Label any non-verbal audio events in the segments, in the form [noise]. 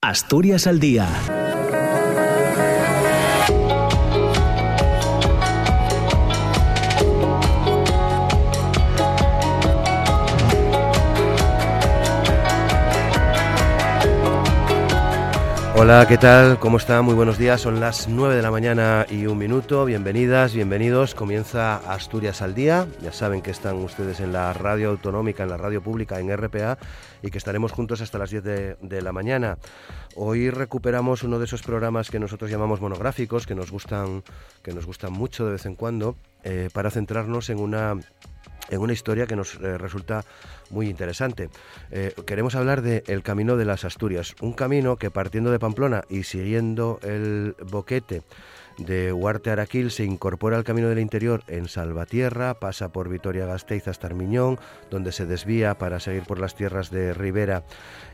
Asturias al día Hola, ¿qué tal? ¿Cómo está? Muy buenos días. Son las 9 de la mañana y un minuto. Bienvenidas, bienvenidos. Comienza Asturias al día. Ya saben que están ustedes en la radio autonómica, en la radio pública, en RPA y que estaremos juntos hasta las 10 de, la mañana. Hoy recuperamos uno de esos programas que nosotros llamamos monográficos, que nos gustan, que nos gustan mucho de vez en cuando, eh, para centrarnos en una en una historia que nos eh, resulta muy interesante. Eh, queremos hablar de el Camino de las Asturias, un camino que partiendo de Pamplona y siguiendo el boquete de Huarte Araquil se incorpora al Camino del Interior en Salvatierra, pasa por Vitoria-Gasteiz hasta Armiñón, donde se desvía para seguir por las tierras de Ribera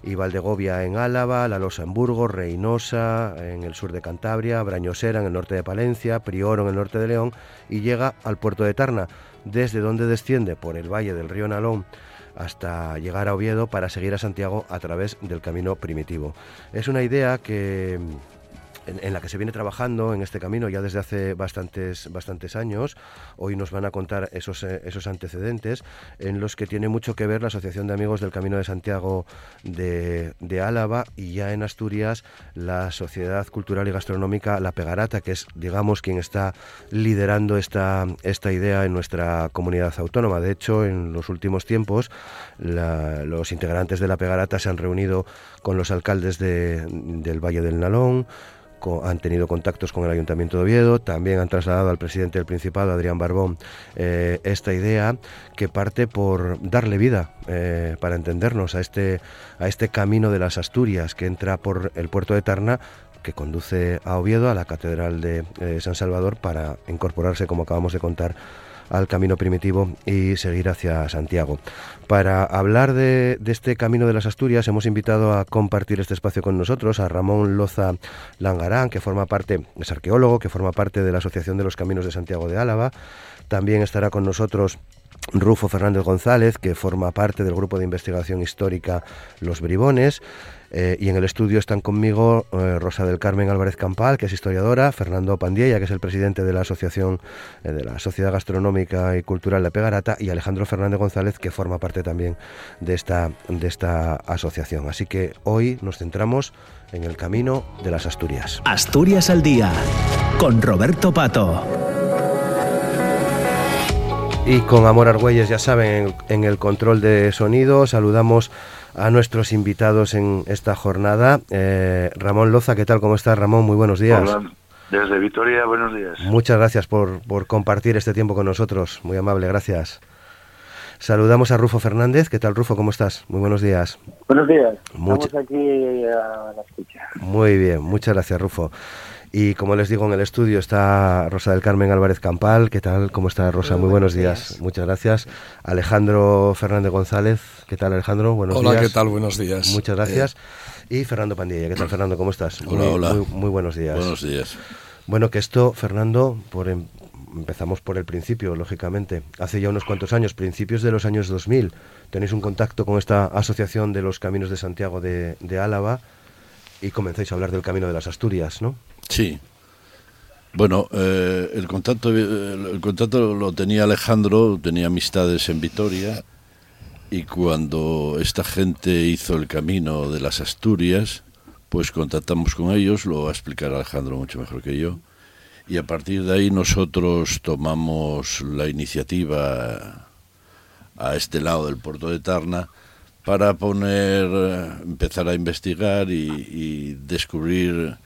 y Valdegovia en Álava, La Losa en Burgos, Reynosa en el sur de Cantabria, Brañosera en el norte de Palencia, Prioro en el norte de León y llega al puerto de Tarna, desde donde desciende por el valle del río Nalón hasta llegar a Oviedo para seguir a Santiago a través del camino primitivo. Es una idea que en, la que se viene trabajando en este camino ya desde hace bastantes, bastantes años. Hoy nos van a contar esos, eh, esos antecedentes en los que tiene mucho que ver la Asociación de Amigos del Camino de Santiago de, de Álava y ya en Asturias la Sociedad Cultural y Gastronómica La Pegarata, que es, digamos, quien está liderando esta, esta idea en nuestra comunidad autónoma. De hecho, en los últimos tiempos, los integrantes de La Pegarata se han reunido con los alcaldes de, del Valle del Nalón, han tenido contactos con el Ayuntamiento de Oviedo, también han trasladado al presidente del Principado, Adrián Barbón, eh, esta idea que parte por darle vida, eh, para entendernos, a este, a este camino de las Asturias que entra por el puerto de Tarna que conduce a Oviedo, a la Catedral de eh, San Salvador, para incorporarse, como acabamos de contar, al camino primitivo y seguir hacia Santiago. Para hablar de, este camino de las Asturias hemos invitado a compartir este espacio con nosotros a Ramón Loza Langarán, que forma parte, es arqueólogo, que forma parte de la Asociación de los Caminos de Santiago de Álava. También estará con nosotros Rufo Fernández González, que forma parte del grupo de investigación histórica Los Bribones. Eh, y en el estudio están conmigo eh, Rosa del Carmen Álvarez Campal, que es historiadora, Fernando Pandiella, que es el presidente de la Asociación eh, de la Sociedad Gastronómica y Cultural de Pegarata, y Alejandro Fernández González, que forma parte también de esta, de esta asociación. Así que hoy nos centramos en el camino de las Asturias. Asturias al día, con Roberto Pato. Y con Amor Argüelles, ya saben, en el control de sonido, saludamos a nuestros invitados en esta jornada. Eh, Ramón Loza, ¿qué tal? ¿Cómo estás, Ramón? Muy buenos días. Hola. Desde Vitoria, buenos días. Muchas gracias por, por compartir este tiempo con nosotros. Muy amable, gracias. Saludamos a Rufo Fernández. ¿Qué tal, Rufo? ¿Cómo estás? Muy buenos días. Buenos días. Estamos aquí a la escucha. Muy bien, muchas gracias, Rufo. Y como les digo, en el estudio está Rosa del Carmen Álvarez Campal. ¿Qué tal? ¿Cómo está Rosa? Muy, buenos días. Muchas gracias. Alejandro Fernández González. ¿Qué tal, Alejandro? Buenos días. Hola, ¿qué tal? Buenos días. Muchas gracias. Y Fernando Pandilla. ¿Qué tal, Fernando? ¿Cómo estás? Hola, hola. Muy, buenos días. Buenos días. Bueno, que esto, Fernando, por em, empezamos por el principio, lógicamente. Hace ya unos cuantos años, principios de los años 2000, tenéis un contacto con esta Asociación de los Caminos de Santiago de, de Álava y comenzáis a hablar del Camino de las Asturias, ¿no? Sí, bueno, eh, el contacto el contacto lo tenía Alejandro, tenía amistades en Vitoria y cuando esta gente hizo el camino de las Asturias, pues contactamos con ellos, lo va a explicar Alejandro mucho mejor que yo, y a partir de ahí nosotros tomamos la iniciativa a este lado del puerto de Tarna para poner, empezar a investigar y descubrir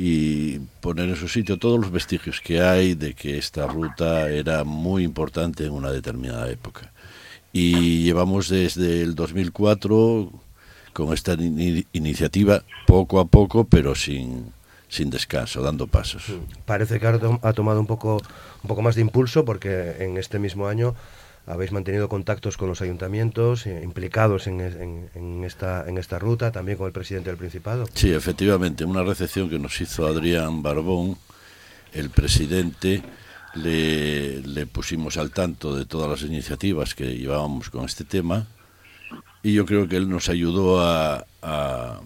y poner en su sitio todos los vestigios que hay de que esta ruta era muy importante en una determinada época. Y llevamos desde el 2004 con esta iniciativa poco a poco, pero sin, sin descanso, dando pasos. Parece que ha tomado un poco, un poco más de impulso porque en este mismo año habéis mantenido contactos con los ayuntamientos eh, implicados en, esta, en esta ruta, también con el presidente del Principado. Sí, efectivamente, una recepción que nos hizo Adrián Barbón, el presidente, le, le pusimos al tanto de todas las iniciativas que llevábamos con este tema y yo creo que él nos ayudó a, a,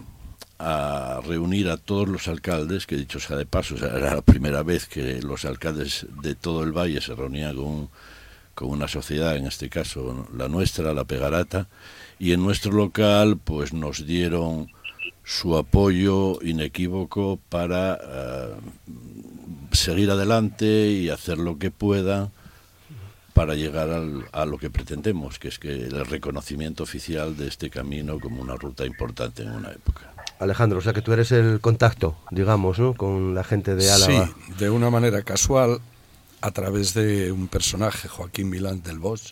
reunir a todos los alcaldes, que dicho sea de paso, era la primera vez que los alcaldes de todo el valle se reunían con, con una sociedad, en este caso la nuestra, la Pegarata, y en nuestro local pues nos dieron su apoyo inequívoco para eh, seguir adelante y hacer lo que pueda para llegar a lo que pretendemos, que es que el reconocimiento oficial de este camino como una ruta importante en una época. Alejandro, o sea que tú eres el contacto, digamos, ¿no? con la gente de Álava. Sí, de una manera casual, a través de un personaje, Joaquín Milán del Bosch,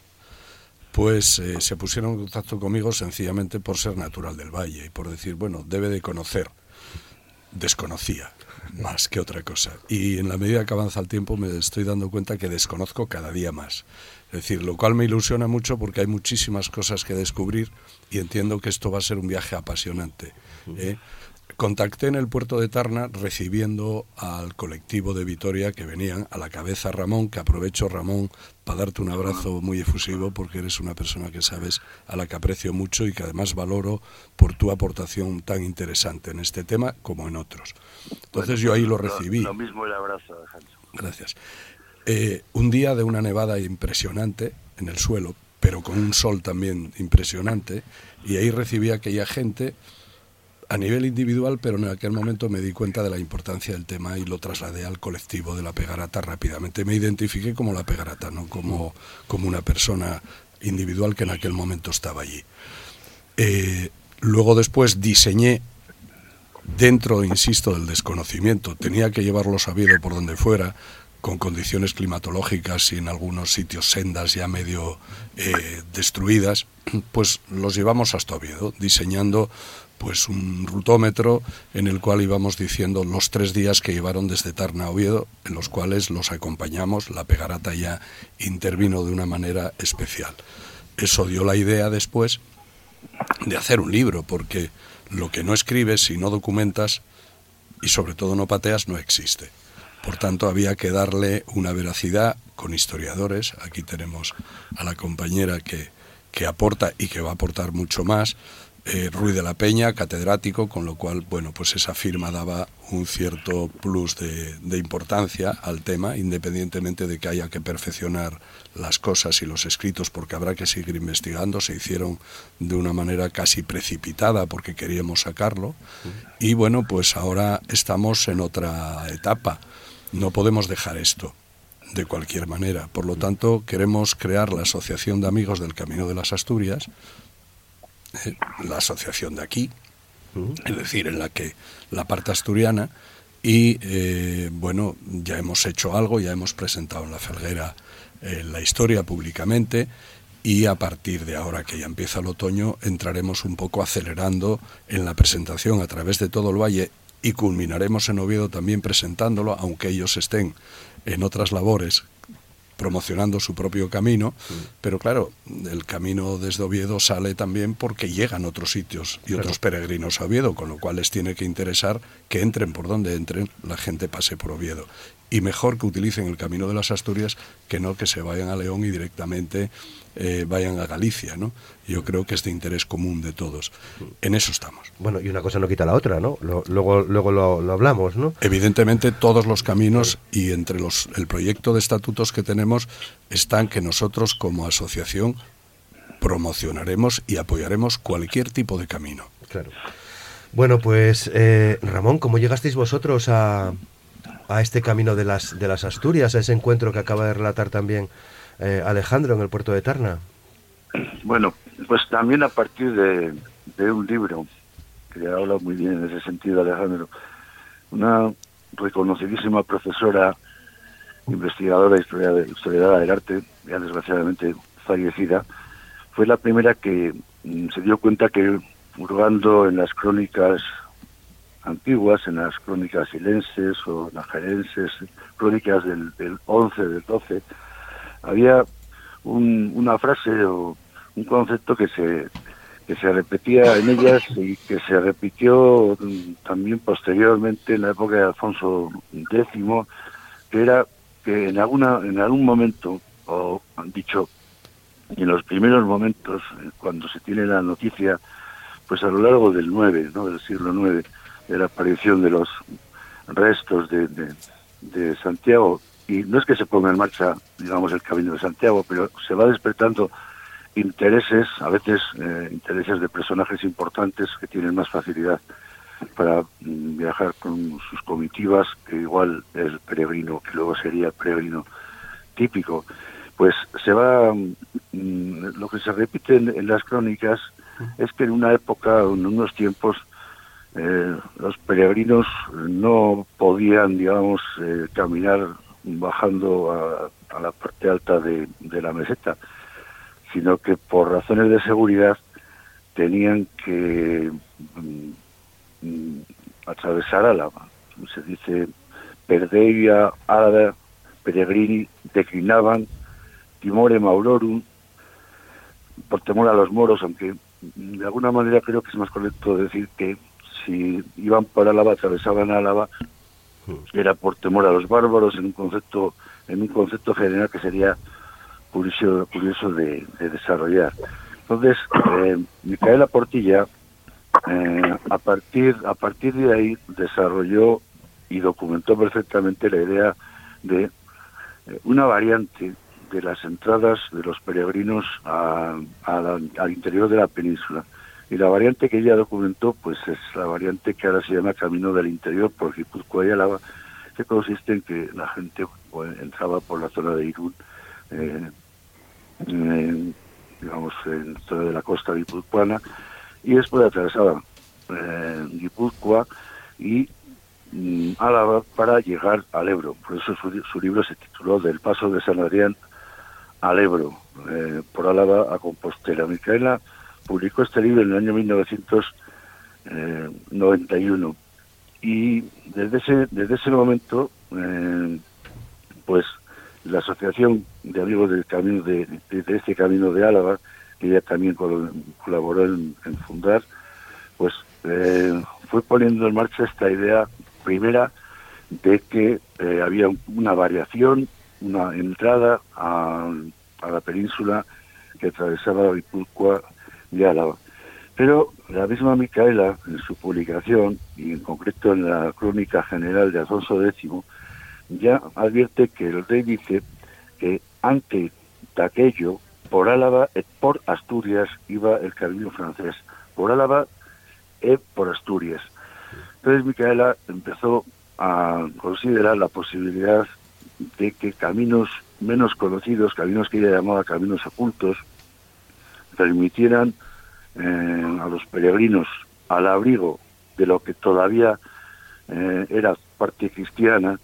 pues eh, se pusieron en contacto conmigo sencillamente por ser natural del valle y por decir, bueno, debe de conocer. Desconocía más que otra cosa. Y en la medida que avanza el tiempo me estoy dando cuenta que desconozco cada día más. Es decir, lo cual me ilusiona mucho porque hay muchísimas cosas que descubrir y entiendo que esto va a ser un viaje apasionante. ¿eh? Contacté en el puerto de Tarna recibiendo al colectivo de Vitoria que venían a la cabeza Ramón, que aprovecho Ramón para darte un abrazo muy efusivo porque eres una persona que sabes a la que aprecio mucho y que además valoro por tu aportación tan interesante en este tema como en otros. Entonces yo ahí lo recibí. Lo, mismo el abrazo, Alejandro. Gracias. Eh, un día de una nevada impresionante en el suelo, pero con un sol también impresionante, y ahí recibí a aquella gente a nivel individual, pero en aquel momento me di cuenta de la importancia del tema y lo trasladé al colectivo de la Pegarata rápidamente. Me identifiqué como la Pegarata, no como, como una persona individual que en aquel momento estaba allí. Eh, luego después diseñé dentro, insisto, del desconocimiento, tenía que llevarlo sabido por donde fuera, con condiciones climatológicas y en algunos sitios sendas ya medio eh, destruidas, pues los llevamos hasta Oviedo, diseñando pues un rutómetro en el cual íbamos diciendo los tres días que llevaron desde Tarna a Oviedo, en los cuales los acompañamos, la Pegarata ya intervino de una manera especial. Eso dio la idea después de hacer un libro, porque lo que no escribes y no documentas, y sobre todo no pateas, no existe. Por tanto, había que darle una veracidad con historiadores. Aquí tenemos a la compañera que, que aporta y que va a aportar mucho más eh, Ruiz de la Peña, catedrático, con lo cual, bueno, pues esa firma daba un cierto plus de, de, importancia al tema, independientemente de que haya que perfeccionar las cosas y los escritos, porque habrá que seguir investigando. Se hicieron de una manera casi precipitada porque queríamos sacarlo. Y bueno, pues ahora estamos en otra etapa. No podemos dejar esto de cualquier manera. Por lo tanto, queremos crear la Asociación de Amigos del Camino de las Asturias, eh, la asociación de aquí, es decir, en la que la parte asturiana, y eh, bueno, ya hemos hecho algo, ya hemos presentado en la Felguera eh, la historia públicamente y a partir de ahora que ya empieza el otoño entraremos un poco acelerando en la presentación a través de todo el valle y culminaremos en Oviedo también presentándolo, aunque ellos estén en otras labores promocionando su propio camino, pero claro, el camino desde Oviedo sale también porque llegan otros sitios y otros peregrinos a Oviedo, con lo cual les tiene que interesar que entren por donde entren, la gente pase por Oviedo. Y mejor que utilicen el camino de las Asturias que no que se vayan a León y directamente eh, vayan a Galicia, ¿no? Yo creo que es de interés común de todos. En eso estamos. Bueno, y una cosa no quita la otra, ¿no? luego luego lo, hablamos, ¿no? Evidentemente todos los caminos y entre los el proyecto de estatutos que tenemos están que nosotros como asociación promocionaremos y apoyaremos cualquier tipo de camino. Claro. Bueno, pues eh, Ramón, ¿cómo llegasteis vosotros a, a este camino de las, de las Asturias, a ese encuentro que acaba de relatar también eh, Alejandro en el puerto de Tarna? Bueno, pues también a partir de, un libro que habla muy bien en ese sentido, Alejandro. Una reconocidísima profesora, investigadora historiadora del arte, ya desgraciadamente fallecida, fue la primera que mm, se dio cuenta que hurgando en las crónicas antiguas, en las crónicas silenses o najarenses, crónicas del, del 11, del 12, había una frase o un concepto que se que se repetía en ellas y que se repitió también posteriormente en la época de Alfonso X, que era que en alguna en algún momento o han dicho en los primeros momentos cuando se tiene la noticia pues a lo largo del 9, ¿no? del siglo 9, de la aparición de los restos de, de, Santiago, y no es que se ponga en marcha, digamos, el Camino de Santiago, pero se va despertando intereses, a veces eh, intereses de personajes importantes que tienen más facilidad para mm, viajar con sus comitivas, que igual el peregrino, que luego sería el peregrino típico, pues se va, mm, lo que se repite en, las crónicas es que en una época, en unos tiempos, eh, los peregrinos no podían, digamos, eh, caminar bajando a, la parte alta de, la meseta, sino que por razones de seguridad tenían que mm, atravesar Álava. Se dice, Perdeia, Álava, Peregrini, declinaban, timore maurorum, por temor a los moros, aunque de alguna manera creo que es más correcto decir que si iban por Álava, atravesaban Álava. Era por temor a los bárbaros en un concepto, en un concepto general que sería curioso, curioso de, desarrollar. Entonces, eh, Micaela Portilla, eh, a partir, a partir de ahí desarrolló y documentó perfectamente la idea de eh, una variante de las entradas de los peregrinos al interior de la península. Y la variante que ella documentó, pues es la variante que ahora se llama Camino del Interior por Guipúzcoa y Álava, que consiste en que la gente entraba por la zona de Irún, eh, digamos, en zona la costa guipuzcoana, y después atravesaba eh, Guipúzcoa y mm, Álava para llegar al Ebro. Por eso su, su libro se tituló Del Paso de San Adrián al Ebro, eh, por Álava a Compostela. Micaela publicó este libro en el año 1991 y desde ese, desde ese momento, eh, pues la Asociación de Amigos del Camino de, este Camino de Álava, que ella también colaboró en, fundar, pues eh, fue poniendo en marcha esta idea primera de que había una variación una entrada a, la península que atravesaba Guipúzcoa y Álava. Pero la misma Micaela, en su publicación, y en concreto en la Crónica General de Alfonso X, ya advierte que el rey dice que antes de aquello, por Álava y por Asturias iba el camino francés. Por Álava y por Asturias. Entonces Micaela empezó a considerar la posibilidad de que caminos menos conocidos, caminos que ella llamaba caminos ocultos, permitieran eh, a los peregrinos al abrigo de lo que todavía eh, era parte cristiana,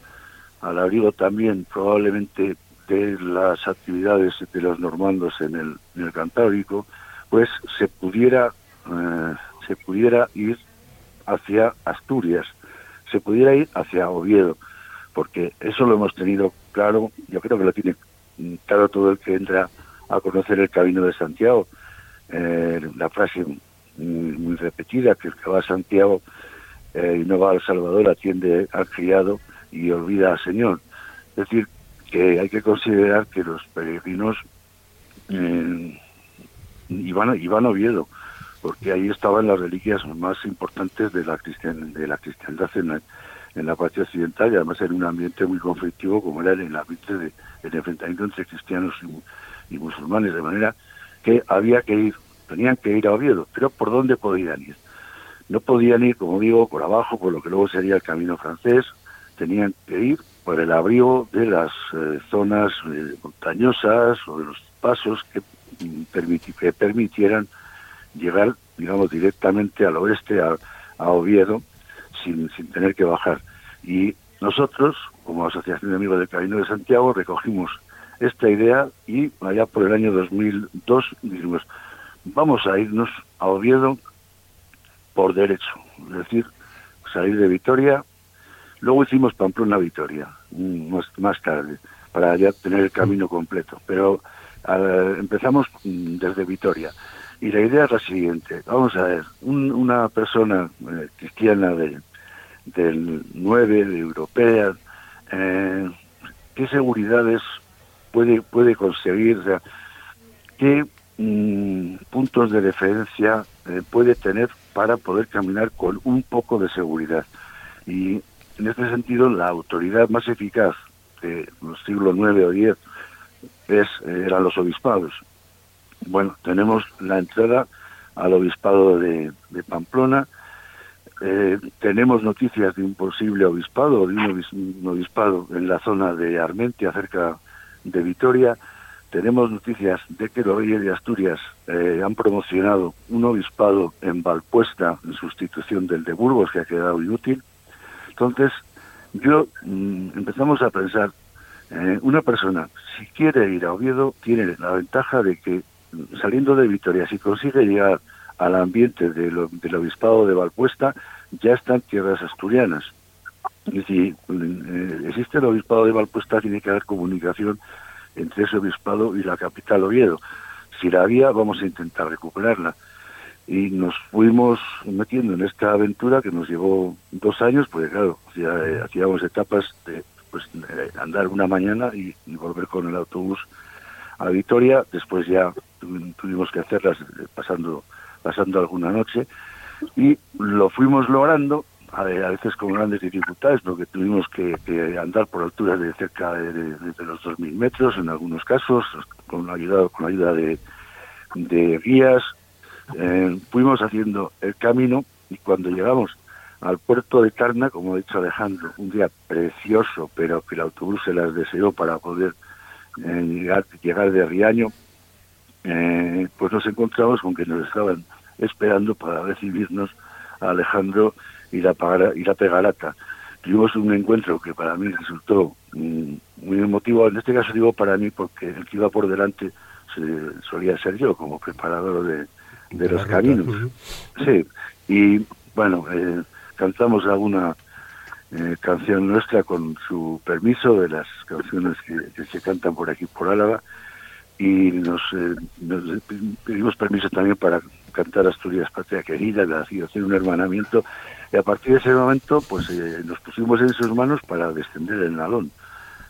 al abrigo también probablemente de las actividades de los normandos en el, en el Cantábrico, pues se pudiera eh, se pudiera ir hacia Asturias, se pudiera ir hacia Oviedo porque eso lo hemos tenido claro, yo creo que lo tiene claro todo el que entra a conocer el camino de Santiago. Eh, la frase muy, repetida, que el que va a Santiago eh, y no va al Salvador atiende al criado y olvida al Señor. Es decir, que hay que considerar que los peregrinos eh, iban, iban a Oviedo, porque ahí estaban las reliquias más importantes de la, cristian, de la cristiandad en, en la parte occidental y además en un ambiente muy conflictivo como era el ambiente de, el enfrentamiento entre cristianos y, musulmanes, de manera que había que ir, tenían que ir a Oviedo, pero ¿por dónde podían ir? No podían ir, como digo, por abajo, por lo que luego sería el camino francés, tenían que ir por el abrigo de las eh, zonas eh, montañosas o de los pasos que, que permitieran llegar, digamos, directamente al oeste, a Oviedo, sin, sin tener que bajar. Y nosotros, como Asociación de Amigos del Camino de Santiago, recogimos esta idea y allá por el año 2002 dijimos, vamos a irnos a Oviedo por derecho, es decir, salir de Vitoria, luego hicimos Pamplona Vitoria, más, más tarde, para ya tener el camino completo, pero empezamos desde Vitoria. Y la idea es la siguiente, vamos a ver, una persona eh, cristiana de, del 9, de europea, eh, qué seguridades puede, puede conseguir, qué mm, puntos de referencia eh, puede tener para poder caminar con un poco de seguridad. Y en este sentido, la autoridad más eficaz de los siglos IX o X es, eran los obispados. Bueno, tenemos la entrada al obispado de, Pamplona, eh, tenemos noticias de un posible obispado, de un, obispado en la zona de Armentia, cerca de Vitoria. Tenemos noticias de que los reyes de Asturias eh, han promocionado un obispado en Valpuesta en sustitución del de Burgos, que ha quedado inútil. Entonces, yo mm, empezamos a pensar, eh, una persona, si quiere ir a Oviedo, tiene la ventaja de que mm, saliendo de Vitoria, si consigue llegar al ambiente del obispado de Valpuesta, ya están tierras asturianas. Y si eh, existe el obispado de Valpuesta, tiene que haber comunicación entre ese obispado y la capital Oviedo. Si la había, vamos a intentar recuperarla. Y nos fuimos metiendo en esta aventura que nos llevó dos años, porque claro, eh, hacíamos etapas de pues, andar una mañana y, volver con el autobús a Vitoria. Después ya tuvimos que hacerlas eh, pasando, pasando alguna noche. Y lo fuimos logrando a, veces con grandes dificultades, porque tuvimos que, andar por alturas de cerca de, los 2.000 metros, en algunos casos, con la ayuda, con la ayuda de, guías. Eh, fuimos haciendo el camino y cuando llegamos al puerto de Carna, como ha dicho Alejandro, un día precioso, pero que el autobús se las deseó para poder eh, llegar, llegar de Riaño, eh, pues nos encontramos con que nos estaban esperando para recibirnos a Alejandro y la, y la Pegarata. Tuvimos un encuentro que para mí resultó mm, muy emotivo, en este caso digo para mí porque el que iba por delante se, solía ser yo como preparador de, de, los caminos. Sí, y bueno, eh, cantamos alguna eh, canción nuestra con su permiso de las canciones que, se cantan por aquí por Álava y nos, eh, nos pedimos permiso también para cantar Asturias Patria Querida, hacer un hermanamiento y a partir de ese momento, pues eh, nos pusimos en sus manos para descender el nalón.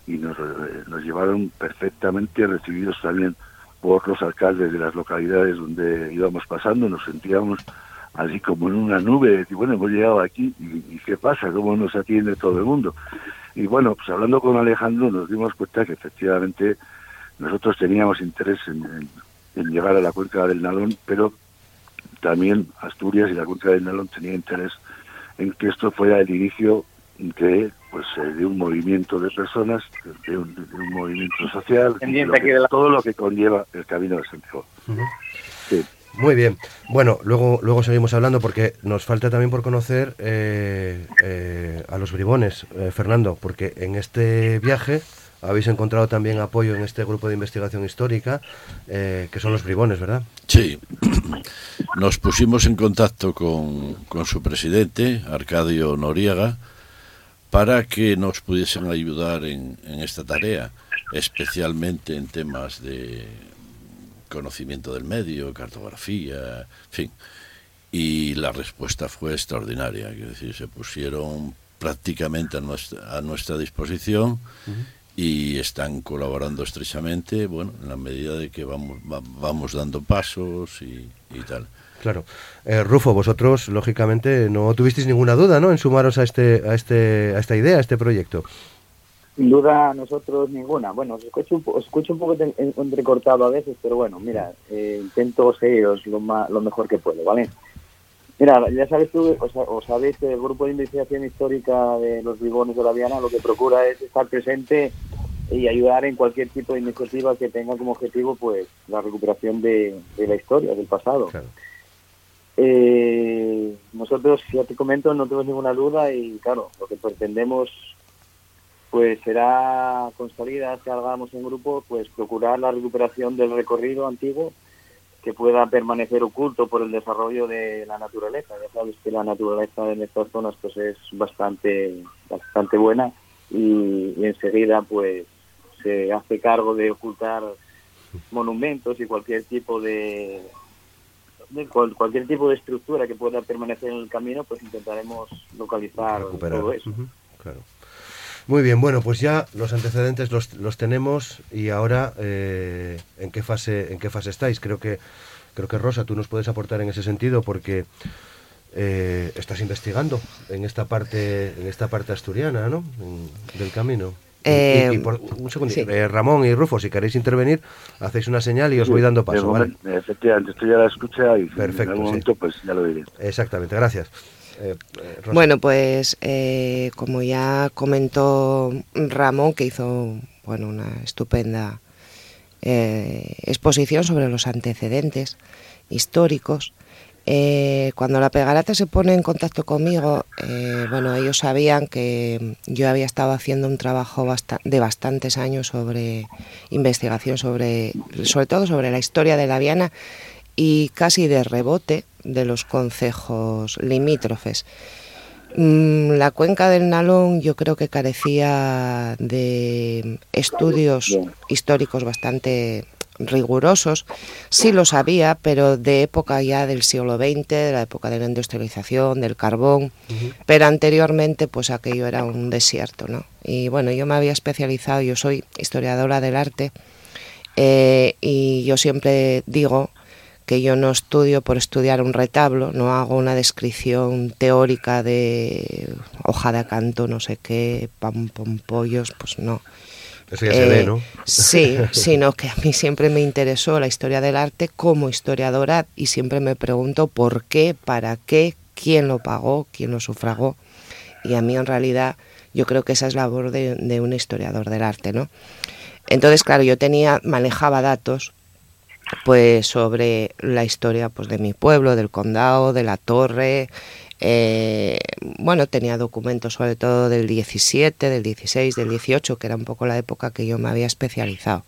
Y nos, eh, nos llevaron perfectamente recibidos también por los alcaldes de las localidades donde íbamos pasando. Nos sentíamos así como en una nube. Y bueno, hemos llegado aquí y, ¿qué pasa? ¿Cómo nos atiende todo el mundo? Y bueno, pues hablando con Alejandro nos dimos cuenta que efectivamente nosotros teníamos interés en, en llegar a la cuenca del Nalón, pero también Asturias y la cuenca del Nalón tenían interés en que esto fuera el inicio de pues eh, de un movimiento de personas, de un, movimiento social, todo lo que conlleva el camino de Santiago. Muy bien. Bueno, luego, luego seguimos hablando porque nos falta también por conocer eh, eh, a los bribones, Fernando, porque en este viaje habéis encontrado también apoyo en este grupo de investigación histórica, que son los bribones, ¿verdad? Sí. [clears throat] Nos pusimos en contacto con, con su presidente, Arcadio Noriega, para que nos pudiesen ayudar en, en esta tarea, especialmente en temas de conocimiento del medio, cartografía, en fin. Y la respuesta fue extraordinaria, es decir, se pusieron prácticamente a nuestra, a nuestra disposición y están colaborando estrechamente, bueno, en la medida de que vamos, vamos dando pasos y, tal. Claro. Eh, Rufo, vosotros, lógicamente, no tuvisteis ninguna duda, ¿no?, en sumaros a, este, a, este, a esta idea, a este proyecto. Sin duda, nosotros ninguna. Bueno, os escucho un, os escucho un poco entrecortado a veces, pero bueno, mira, eh, intento seguiros lo, lo mejor que puedo, ¿vale? Mira, ya sabes tú, o, sabéis que el Grupo de Investigación Histórica de los Bribones de la Viana lo que procura es estar presente y ayudar en cualquier tipo de iniciativa que tenga como objetivo pues la recuperación de, la historia, del pasado. Eh, nosotros, ya te comento, no tenemos ninguna duda y claro, lo que pretendemos pues será con salida que hagamos en grupo, pues procurar la recuperación del recorrido antiguo que pueda permanecer oculto por el desarrollo de la naturaleza. Ya sabes que la naturaleza en estas zonas pues es bastante bastante buena y, enseguida pues se hace cargo de ocultar monumentos y cualquier tipo de, cualquier tipo de estructura que pueda permanecer en el camino, pues intentaremos localizar todo eso. claro. Muy bien, bueno, pues ya los antecedentes los, los tenemos y ahora eh, en qué fase en qué fase estáis. Creo que creo que Rosa, tú nos puedes aportar en ese sentido porque eh, estás investigando en esta parte en esta parte asturiana, ¿no? Del camino. Y- Eh, y, y por, un segundo, sí. Ramón y Rufo, si queréis intervenir, hacéis una señal y os voy dando paso, De ¿vale? momento, Efectivamente, estoy ya la escucha y Perfecto, en algún sí. momento pues ya lo diré. Exactamente, gracias. Eh. Bueno, pues eh, como ya comentó Ramón, que hizo bueno, una estupenda eh, exposición sobre los antecedentes históricos, cuando la Pegarata se pone en contacto conmigo, bueno, ellos sabían que yo había estado haciendo un trabajo de bastantes años sobre investigación sobre, sobre todo sobre la historia de la Viana y casi de rebote de los concejos limítrofes. Mm, La cuenca del Nalón yo creo que carecía de estudios históricos bastante rigurosos. Sí los había, pero de época ya del siglo XX, de la época de la industrialización, del carbón, pero anteriormente pues aquello era un desierto, ¿no? Y bueno, yo me había especializado, yo soy historiadora del arte eh, y yo siempre digo que yo no estudio por estudiar un retablo, no hago una descripción teórica de hoja de acanto, no sé qué, pam, pollos, pues no. Eso ya se ve, Eh, ¿no? Sí, [laughs] sino que a mí siempre me interesó la historia del arte como historiadora y siempre me pregunto por qué, para qué, quién lo pagó, quién lo sufragó. Y a mí en realidad yo creo que esa es la labor de, de un historiador del arte, ¿no? Entonces, claro, yo tenía, manejaba datos pues sobre la historia pues de mi pueblo, del condado, de la torre. eh, bueno, tenía documentos sobre todo del 17, del 16, del 18, que era un poco la época que yo me había especializado.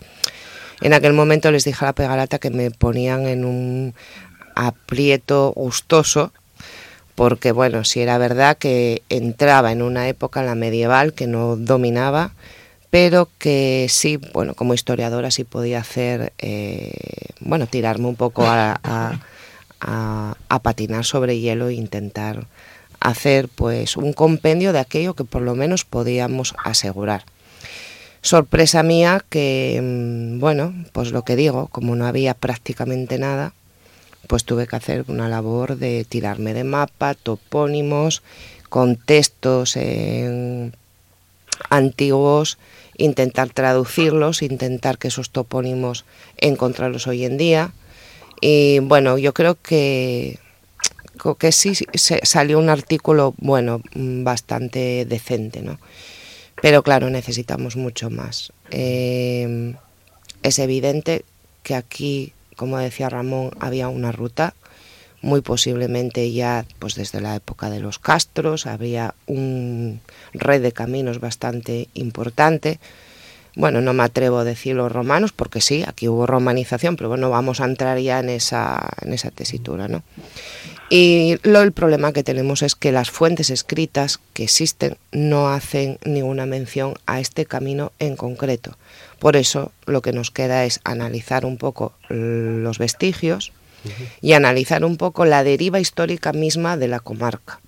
En aquel momento les dije a la Pegalata que me ponían en un aprieto gustoso, porque bueno, si era verdad que entraba en una época, la medieval, que no dominaba, pero que sí, bueno, como historiadora sí podía hacer, eh, bueno, tirarme un poco a, a- a- a patinar sobre hielo e intentar hacer pues un compendio de aquello que por lo menos podíamos asegurar. Sorpresa mía que, mm, bueno, pues lo que digo, como no había prácticamente nada, pues tuve que hacer una labor de tirarme de mapa, topónimos, contextos en antiguos, intentar traducirlos, intentar que esos topónimos encontrarlos hoy en día. Y bueno, yo creo que, que sí se- salió un artículo, bueno, mm, bastante decente, ¿no? Pero claro, necesitamos mucho más. Eh, es evidente que aquí, como decía Ramón, había una ruta, muy posiblemente ya pues desde la época de los castros, había un red de caminos bastante importante. Bueno, no me atrevo a decir los romanos, porque sí, aquí hubo romanización, pero bueno, vamos a entrar ya en esa, en esa tesitura, ¿no? Y lo, el problema que tenemos es que las fuentes escritas que existen no hacen ninguna mención a este camino en concreto. Por eso lo que nos queda es analizar un poco los vestigios y analizar un poco la deriva histórica misma de la comarca.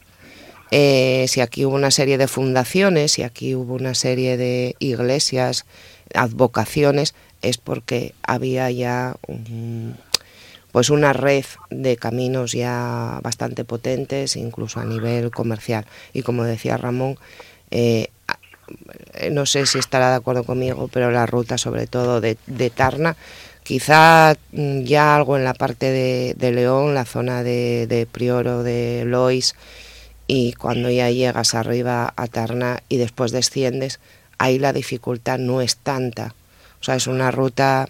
Eh, si aquí hubo una serie de fundaciones, si aquí hubo una serie de iglesias, advocaciones, es porque había ya pues una red de caminos ya bastante potentes, incluso a nivel comercial. Y como decía Ramón, eh, a- no sé si estará de acuerdo conmigo, pero la ruta sobre todo de, de Tarna, quizá mm, ya algo en la parte de, de León, la zona de, de Prioro, de Lois, y cuando ya llegas arriba a Tarna y después desciendes, ahí la dificultad no es tanta. O sea, es una ruta,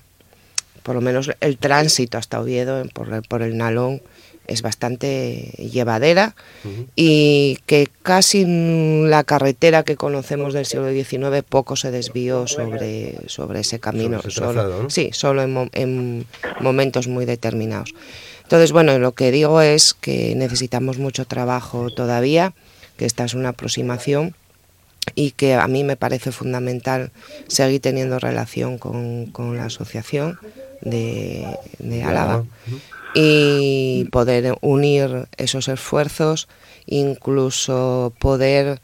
por lo menos el tránsito hasta Oviedo por por el Nalón es bastante llevadera y que casi la carretera que conocemos del siglo XIX poco se desvió sobre, sobre ese camino. Sobre ese solo-. Sí, solo en, mo- en momentos muy determinados. Entonces, bueno, lo que digo es que necesitamos mucho trabajo todavía, que esta es una aproximación y que a mí me parece fundamental seguir teniendo relación con, con la asociación de, de Álava y poder unir esos esfuerzos, incluso poder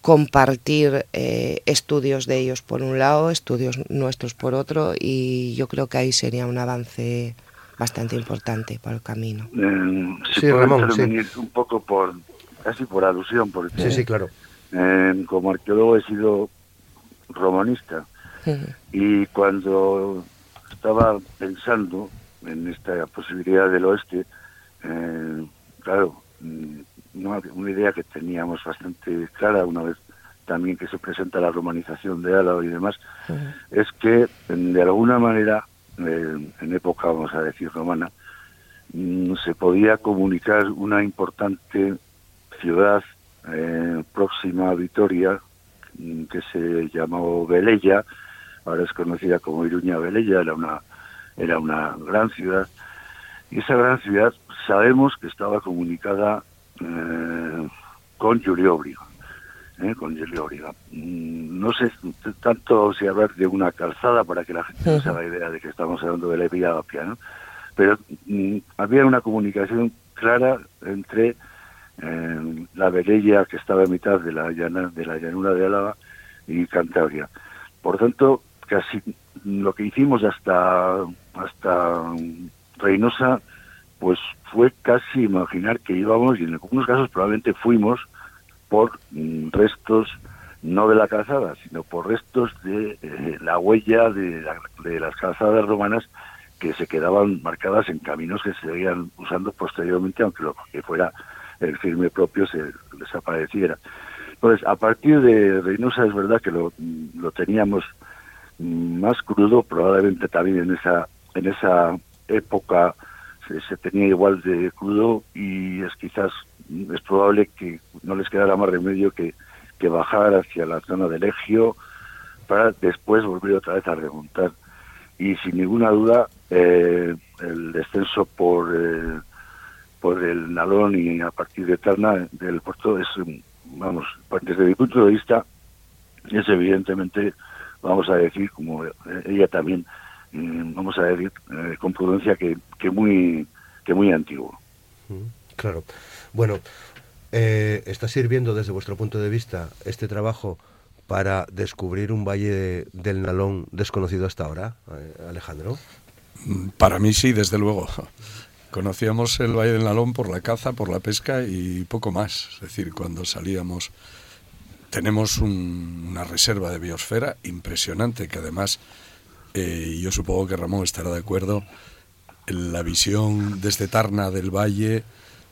compartir eh, estudios de ellos por un lado, estudios nuestros por otro, y yo creo que ahí sería un avance bastante importante para el camino. Eh, si Sí, puedo Ramón, un poco por, casi por alusión, porque Sí, sí, claro. eh, como arqueólogo he sido romanista y cuando estaba pensando en esta posibilidad del oeste, eh, claro, mm, no, una idea que teníamos bastante clara una vez también que se presenta la romanización de Álava y demás, es que mm, de alguna manera, eh, en época, vamos a decir, romana, mm, se podía comunicar una importante ciudad eh, próxima a Vitoria, que se llamó Velella, ahora es conocida como Iruña Velella, era una, era una gran ciudad, y esa gran ciudad sabemos que estaba comunicada eh, con Giulióbriga, ¿eh? con Giulióbriga. Mm, No sé tanto si hablar de una calzada para que la gente no se haga idea de que estamos hablando de la Vía Apia, ¿no? pero mm, había una comunicación clara entre eh, la Velella que estaba en mitad de la, llana, de la llanura de Álava y Cantabria. Por tanto, casi lo que hicimos hasta hasta Reynosa, pues fue casi imaginar que íbamos, y en algunos casos probablemente fuimos, por mm, restos no de la calzada, sino por restos de eh, la huella de, la- de las calzadas romanas que se quedaban marcadas en caminos que se seguían usando posteriormente, aunque lo que fuera el firme propio se desapareciera. Entonces, a partir de Reynosa es verdad que lo, lo teníamos más crudo, probablemente también en esa en esa época se, se tenía igual de crudo y es quizás es probable que no les quedara más remedio que, que bajar hacia la zona del Egio para después volver otra vez a remontar. Y sin ninguna duda eh, el descenso por eh, por el Nalón y a partir de Tarna del puerto es vamos desde mi punto de vista es evidentemente vamos a decir como ella también mm, vamos a decir eh, con prudencia que, que muy que muy antiguo Mm, Claro. Bueno, eh, ¿está sirviendo desde vuestro punto de vista este trabajo para descubrir un valle de- del Nalón desconocido hasta ahora, eh, Alejandro? Mm, Para mí sí, desde luego. [laughs] Conocíamos el Valle del Nalón por la caza, por la pesca y poco más. Es decir, cuando salíamos tenemos un- una reserva de biosfera impresionante que además, eh, yo supongo que Ramón estará de acuerdo, la visión desde Tarna del valle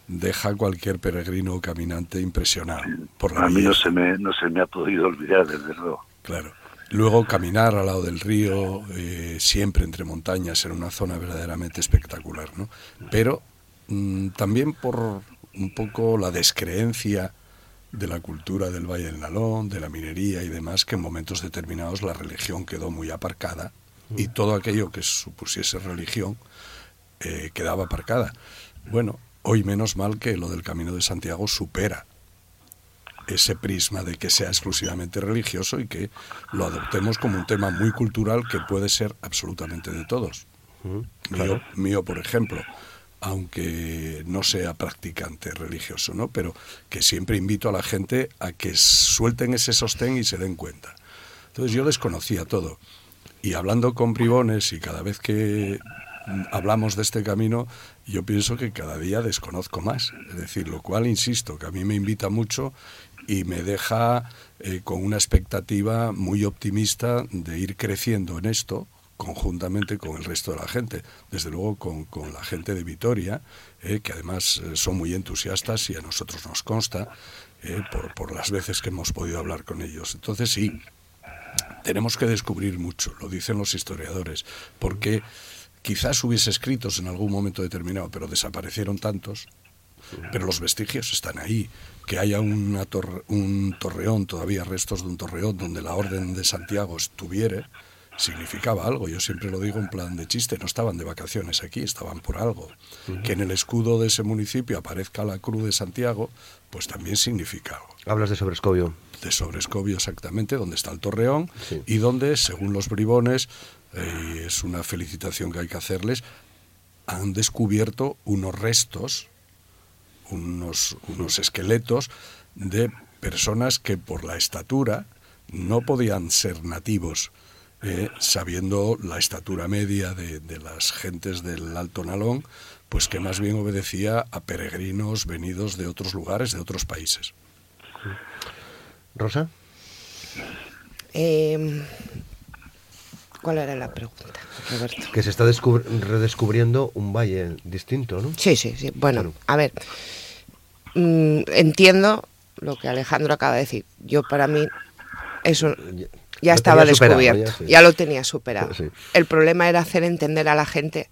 deja a cualquier peregrino o caminante impresionado por la a mí no se me no se me ha podido olvidar desde luego Claro. Luego caminar al lado del río, eh, siempre entre montañas, en una zona verdaderamente espectacular, ¿no? Pero mm, también por un poco la descreencia de la cultura del Valle del Nalón, de la minería y demás, que en momentos determinados la religión quedó muy aparcada y todo aquello que supusiese religión eh, quedaba aparcada. Bueno, hoy menos mal que lo del Camino de Santiago supera ese prisma de que sea exclusivamente religioso y que lo adoptemos como un tema muy cultural que puede ser absolutamente de todos. Mm, Mío, mío, por ejemplo, aunque no sea practicante religioso, ¿no? Pero que siempre invito a la gente a que suelten ese sostén y se den cuenta. Entonces yo desconocía todo. Y hablando con bribones y cada vez que hablamos de este camino, yo pienso que cada día desconozco más. Es decir, lo cual, insisto, que a mí me invita mucho y me deja eh, con una expectativa muy optimista de ir creciendo en esto conjuntamente con el resto de la gente, desde luego con, con la gente de Vitoria, eh, que además eh, son muy entusiastas y a nosotros nos consta eh, por, por las veces que hemos podido hablar con ellos. Entonces sí, tenemos que descubrir mucho, lo dicen los historiadores, porque quizás hubiese escritos en algún momento determinado, pero desaparecieron tantos, pero los vestigios están ahí. Que haya una torre- un torreón, todavía restos de un torreón donde la Orden de Santiago estuviera, significaba algo. Yo siempre lo digo en plan de chiste, no estaban de vacaciones aquí, estaban por algo. Que en el escudo de ese municipio aparezca la Cruz de Santiago, pues también significa algo Hablas de Sobrescobio. de Sobrescobio exactamente, donde está el Torreón Sí. y donde, según los bribones, eh, es una felicitación que hay que hacerles, han descubierto unos restos, unos, unos esqueletos de personas que por la estatura no podían ser nativos, eh, sabiendo la estatura media de, de, las gentes del Alto Nalón, pues que más bien obedecía a peregrinos venidos de otros lugares, de otros países. Rosa. Eh, ¿Cuál era la pregunta, Roberto? Que se está redescubriendo un valle distinto, ¿no? Sí, sí, sí. Bueno, bueno. a ver, mmm, entiendo lo que Alejandro acaba de decir. Yo para mí eso ya estaba descubierto, ya, sí. ya, lo tenía superado. Sí. El problema era hacer entender a la gente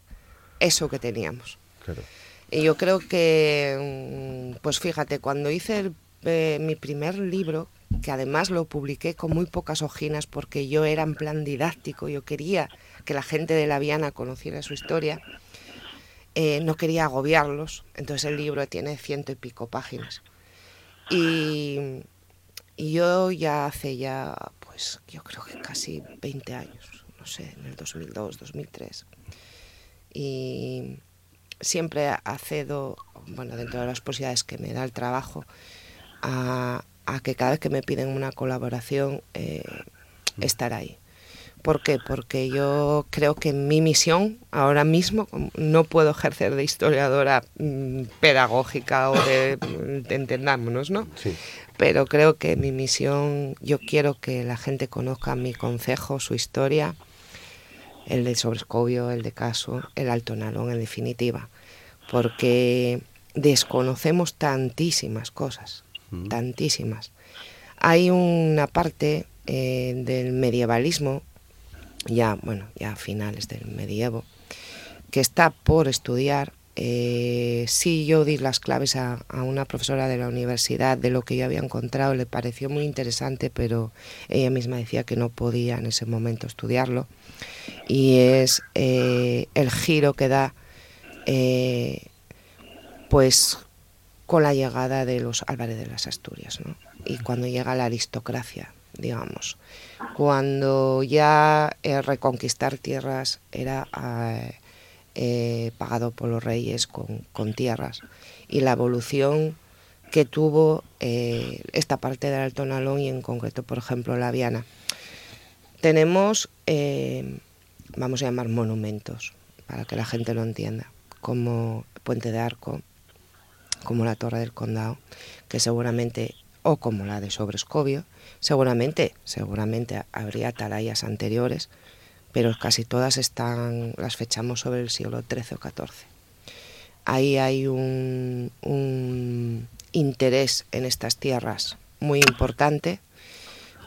eso que teníamos. Claro. Y yo creo que, mm, pues fíjate, cuando hice el, eh, mi primer libro, que además lo publiqué con muy pocas hojinas porque yo era en plan didáctico, yo quería que la gente de la Viana conociera su historia, eh, no quería agobiarlos, entonces el libro tiene ciento y pico páginas. Y, y yo ya hace ya, pues yo creo que casi 20 años, no sé, en el 2002, 2003. Y siempre accedo, bueno, dentro de las posibilidades que me da el trabajo, a, que cada vez que me piden una colaboración, eh, estar ahí. ¿Por qué? Porque yo creo que mi misión ahora mismo, no puedo ejercer de historiadora mmm, pedagógica o de, de, entendámonos, ¿no? Sí. Pero creo que mi misión, yo quiero que la gente conozca mi consejo, su historia, el de Sobrescobio, el de Caso, el Alto Nalón, en definitiva, porque desconocemos tantísimas cosas, mm. tantísimas. Hay una parte eh, del medievalismo, ya, bueno, ya a finales del medievo, que está por estudiar. Eh, sí, yo di las claves a, una profesora de la universidad de lo que yo había encontrado, le pareció muy interesante, pero ella misma decía que no podía en ese momento estudiarlo. Y es eh, el giro que da, eh, pues, con la llegada de los Álvarez de las Asturias. Y cuando llega la aristocracia, digamos. Cuando ya eh, reconquistar tierras era pagado por los reyes con, con, tierras. Y la evolución que tuvo eh, esta parte del Alto Nalón y en concreto, por ejemplo, la Viana. Tenemos, eh, vamos a llamar monumentos, para que la gente lo entienda, como Puente de Arco, como la Torre del Condado, que seguramente, o como la de Sobrescobio, seguramente, seguramente habría atalayas anteriores, pero casi todas están, las fechamos sobre el siglo XIII o XIV. Ahí hay un, interés en estas tierras muy importante.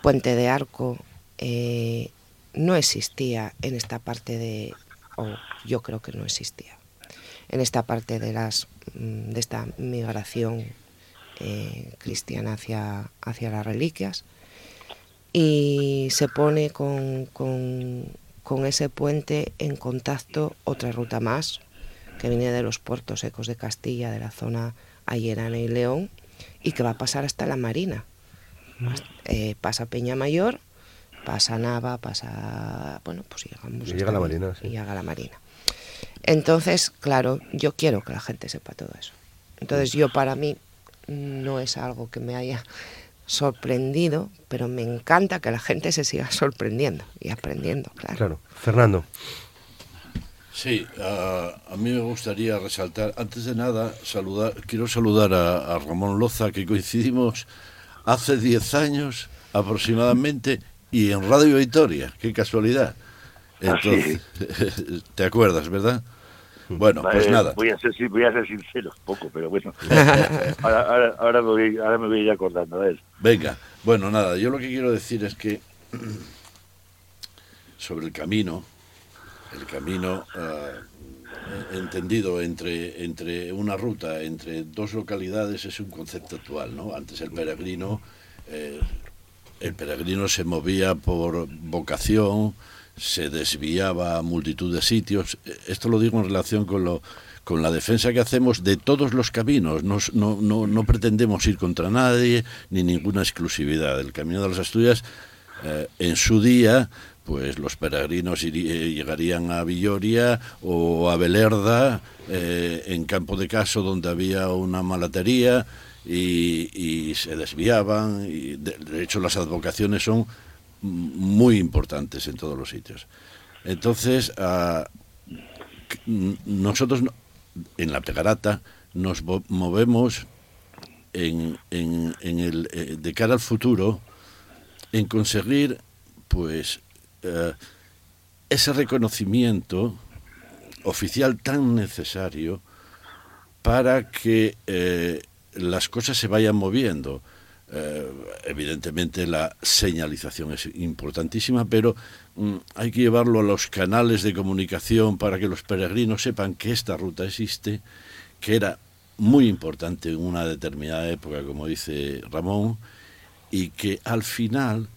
Puente de Arco eh, no existía en esta parte de, o yo creo que no existía, en esta parte de, las, mm, de esta migración eh, cristiana hacia, hacia las reliquias y se pone con, con, con, ese puente en contacto otra ruta más que viene de los puertos secos de Castilla, de la zona Ayerana y León, y que va a pasar hasta la Marina. Eh, pasa Peña Mayor, pasa Nava, pasa... Bueno, pues llegamos... Y llega a la Marina, sí. Y llega a la Marina. Entonces, claro, yo quiero que la gente sepa todo eso. Entonces yo para mí no es algo que me haya sorprendido, pero me encanta que la gente se siga sorprendiendo y aprendiendo, claro. Claro. Fernando. Sí, a, a, mí me gustaría resaltar, antes de nada, saludar, quiero saludar a, a Ramón Loza, que coincidimos hace 10 años aproximadamente y en Radio Victoria, qué casualidad. Entonces, [laughs] ¿te acuerdas, verdad? Bueno, pues eh, nada. Voy a ser, voy a ser sincero, poco, pero bueno. [laughs] ahora, ahora, ahora, me voy, ahora me voy acordando de él. Venga, bueno, nada, yo lo que quiero decir es que [clears throat] sobre el camino, el camino uh, entendido entre, entre una ruta, entre dos localidades, es un concepto actual, ¿no? Antes el peregrino, eh, el peregrino se movía por vocación, se desviaba a multitud de sitios. Esto lo digo en relación con lo con la defensa que hacemos de todos los caminos. No, no, no, no pretendemos ir contra nadie ni ninguna exclusividad. El Camino de las Asturias, eh, en su día, pues los peregrinos iría, llegarían a Villoria o a Belerda, eh, en Campo de Caso, donde había una malatería, y, se desviaban. Y de, hecho, las advocaciones son muy importantes en todos los sitios. Entonces, ah, nosotros en la Pegarata nos movemos en, en, el, eh, de cara al futuro en conseguir pues eh, ese reconocimiento oficial tan necesario para que eh, las cosas se vayan moviendo. Eh, evidentemente la señalización es importantísima, pero mm, hay que llevarlo a los canales de comunicación para que los peregrinos sepan que esta ruta existe, que era muy importante en una determinada época, como dice Ramón, y que al final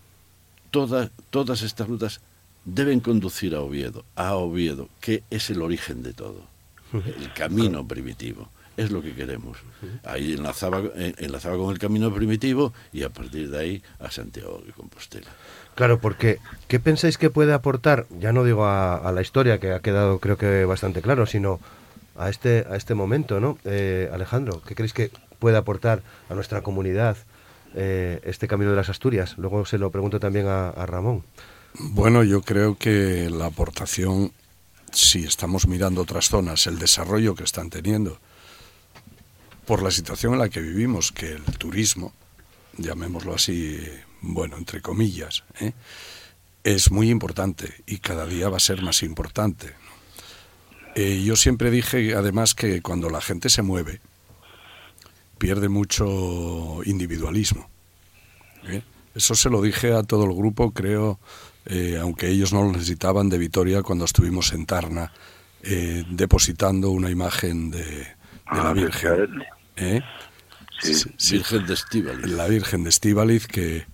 todas estas rutas deben conducir a Oviedo, a Oviedo, que es el origen de todo, el camino primitivo. Es lo que queremos. Ahí enlazaba, eh, enlazaba con el camino primitivo y a partir de ahí a Santiago de Compostela. Claro, porque ¿qué pensáis que puede aportar? Ya no digo a, la historia, que ha quedado creo que bastante claro, sino a este, a este momento, ¿no? Eh, Alejandro, ¿qué creéis que puede aportar a nuestra comunidad eh, este Camino de las Asturias? Luego se lo pregunto también a, a Ramón. Bueno, yo creo que la aportación, si estamos mirando otras zonas, el desarrollo que están teniendo, por la situación en la que vivimos, que el turismo, llamémoslo así, bueno, entre comillas, ¿eh? es muy importante y cada día va a ser más importante. Eh, yo siempre dije, además, que cuando la gente se mueve, pierde mucho individualismo. ¿eh? Eso se lo dije a todo el grupo, creo, aunque ellos no lo necesitaban, de Vitoria cuando estuvimos en Tarna depositando una imagen de, la ah, Virgen. ¿Eh? Virgen de Estíbaliz. La Virgen de Estíbaliz, que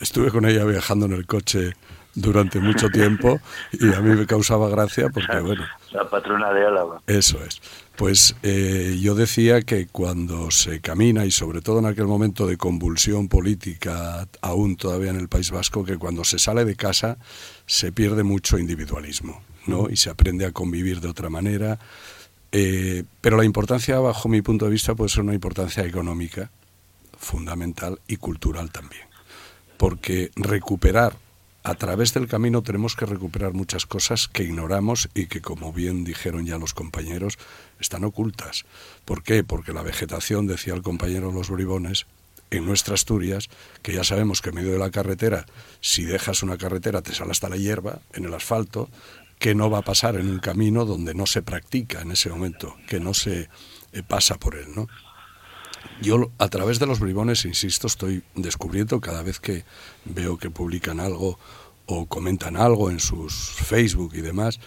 estuve con ella viajando en el coche durante mucho tiempo [laughs] y a mí me causaba gracia porque, bueno... La patrona de Álava. Eso es. Pues eh, yo decía que cuando se camina, y sobre todo en aquel momento de convulsión política, aún todavía en el País Vasco, que cuando se sale de casa se pierde mucho individualismo, ¿no? Y se aprende a convivir de otra manera. Eh, pero la importancia, bajo mi punto de vista, puede ser una importancia económica fundamental y cultural también. Porque recuperar a través del camino tenemos que recuperar muchas cosas que ignoramos y que, como bien dijeron ya los compañeros, están ocultas. ¿Por qué? Porque la vegetación, decía el compañero Los Bribones, en nuestra Asturias, que ya sabemos que en medio de la carretera, si dejas una carretera te sale hasta la hierba, en el asfalto, que no va a pasar en un camino donde no se practica en ese momento, que no se eh, pasa por él, ¿no? Yo a través de los bribones, insisto, estoy descubriendo cada vez que veo que publican algo o comentan algo en sus Facebook y demás,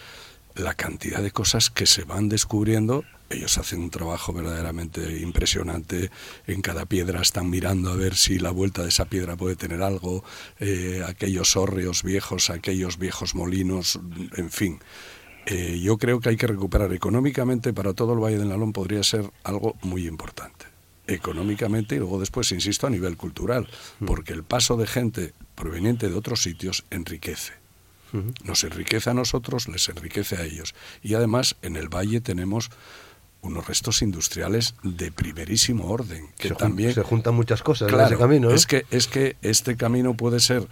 la cantidad de cosas que se van descubriendo. Ellos hacen un trabajo verdaderamente impresionante. En cada piedra están mirando a ver si la vuelta de esa piedra puede tener algo. Eh, aquellos hórreos viejos, aquellos viejos molinos, en fin. Eh, yo creo que hay que recuperar económicamente para todo el Valle del Nalón podría ser algo muy importante económicamente y luego después, insisto, a nivel cultural, mm. porque el paso de gente proveniente de otros sitios enriquece. Nos enriquece a nosotros, les enriquece a ellos. Y además en el valle tenemos unos restos industriales de primerísimo orden que también se juntan muchas cosas en ese camino es que es que este camino puede ser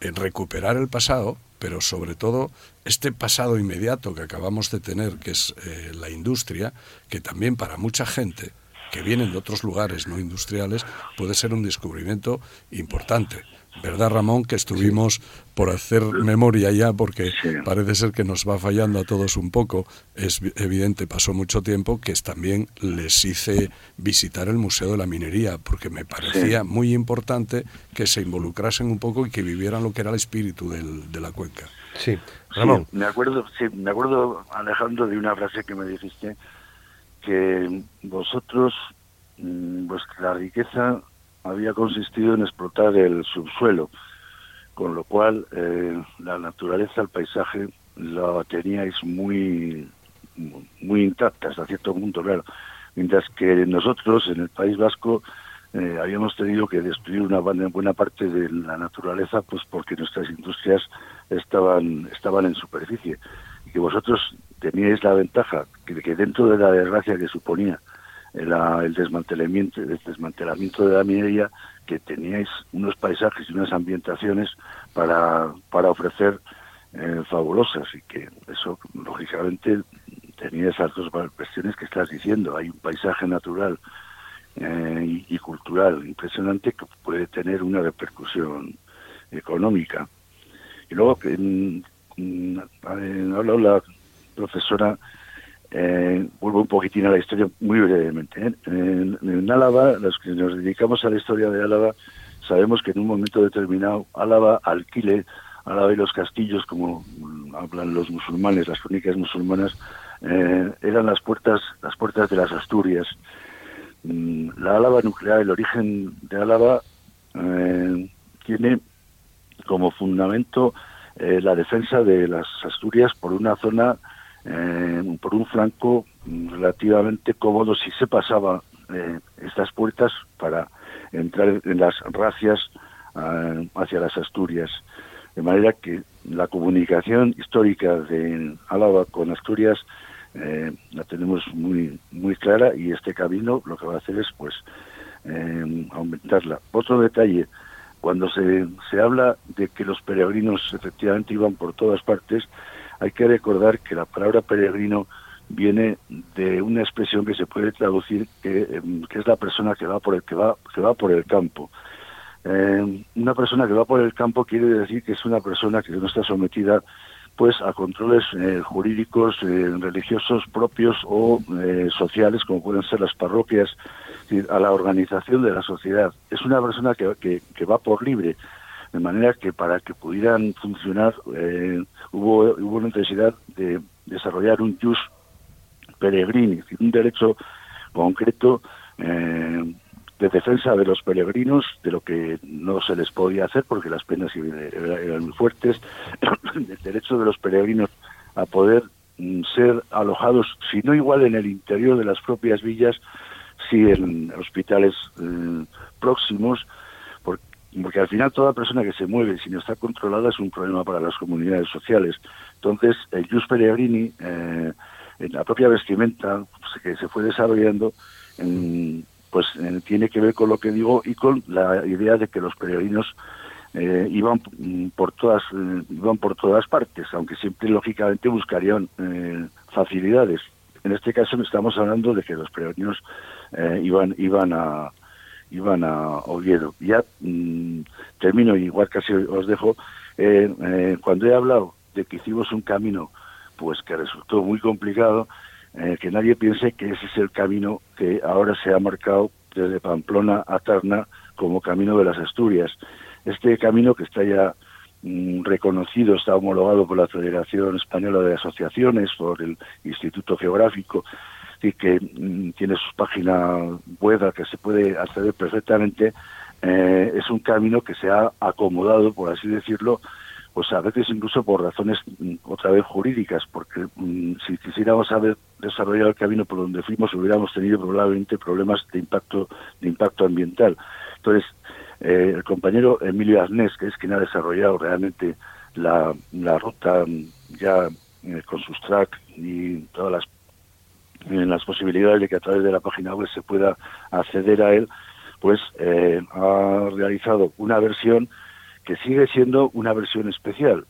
en recuperar el pasado pero sobre todo este pasado inmediato que acabamos de tener que es eh, la industria que también para mucha gente que vienen de otros lugares no industriales, puede ser un descubrimiento importante. ¿Verdad, Ramón? Que estuvimos por hacer memoria ya, porque parece ser que nos va fallando a todos un poco. Es evidente, pasó mucho tiempo que también les hice visitar el Museo de la Minería, porque me parecía muy importante que se involucrasen un poco y que vivieran lo que era el espíritu del, de la cuenca. Sí, Ramón. me acuerdo, sí, me acuerdo, Alejandro, de una frase que me dijiste que vosotros, mm, vuestra riqueza había consistido en explotar el subsuelo, con lo cual eh, la naturaleza, el paisaje, la teníais muy, muy intacta hasta cierto punto, claro. Mientras que nosotros, en el País Vasco, eh, habíamos tenido que destruir una buena parte de la naturaleza, pues porque nuestras industrias estaban, estaban en superficie. Y que vosotros teníais la ventaja que, que dentro de la desgracia que suponía el desmantelamiento, el desmantelamiento de la minería, que teníais unos paisajes y unas ambientaciones para, para ofrecer eh, fabulosas y que eso, lógicamente, tenía esas dos cuestiones que estás diciendo. Hay un paisaje natural eh, y, cultural impresionante que puede tener una repercusión económica. Y luego, mm, habló la profesora eh, vuelvo un poquitín a la historia muy brevemente. ¿eh? En, Álava, los que nos dedicamos a la historia de Álava, sabemos que en un momento determinado Álava alquile, Álava y los castillos, como hablan los musulmanes, las crónicas musulmanas, eh, eran las puertas, las puertas de las Asturias. Mm, la Álava nuclear, el origen de Álava, tiene como fundamento la defensa de las Asturias por una zona eh, por un flanco relativamente cómodo si se pasaba eh, estas puertas para entrar en las racias eh, hacia las Asturias. De manera que la comunicación histórica de Álava con Asturias la tenemos muy muy clara y este camino lo que va a hacer es pues aumentarla. Otro detalle, cuando se, se habla de que los peregrinos efectivamente iban por todas partes, hay que recordar que la palabra peregrino viene de una expresión que se puede traducir que, em, es la persona que va por el que va que va por el campo. Em, una persona que va por el campo quiere decir que es una persona que no está sometida pues a controles eh, jurídicos eh, religiosos propios o eh, sociales como pueden ser las parroquias a la organización de la sociedad es una persona que, que, que va por libre de manera que para que pudieran funcionar eh, hubo, hubo necesidad de desarrollar un jus peregrini, un derecho concreto eh, de defensa de los peregrinos, de lo que no se les podía hacer porque las penas eran muy fuertes, [coughs] el derecho de los peregrinos a poder mm, ser alojados, si no igual en el interior de las propias villas, si en hospitales eh, próximos, porque al final toda persona que se mueve si no está controlada es un problema para las comunidades sociales. Entonces, el Jus Peregrini, eh, en la propia vestimenta pues, que se fue desarrollando, pues eh, tiene que ver con lo que digo y con la idea de que los peregrinos eh, iban por todas iban por todas partes, aunque siempre lógicamente buscarían facilidades. En este caso estamos hablando de que los peregrinos iban iban a iban a Oviedo. Ya mm, termino, igual casi os dejo, eh, eh, cuando he hablado de que hicimos un camino pues que resultó muy complicado, eh, que nadie piense que ese es el camino que ahora se ha marcado desde Pamplona a Tarna como camino de las Asturias. Este camino que está ya mm, reconocido, está homologado por la Federación Española de Asociaciones, por el Instituto Geográfico, y que mm, tiene su página web que se puede acceder perfectamente, eh, es un camino que se ha acomodado, por así decirlo, pues a veces incluso por razones mm, otra vez jurídicas, porque mm, si quisiéramos haber desarrollado el camino por donde fuimos hubiéramos tenido probablemente problemas de impacto de impacto ambiental. Entonces, eh, el compañero Emilio Arnés, que es quien ha desarrollado realmente la, la ruta ya eh, con sus tracks y todas las en las posibilidades de que a través de la página web se pueda acceder a él, pues eh, ha realizado una versión que sigue siendo una versión especial,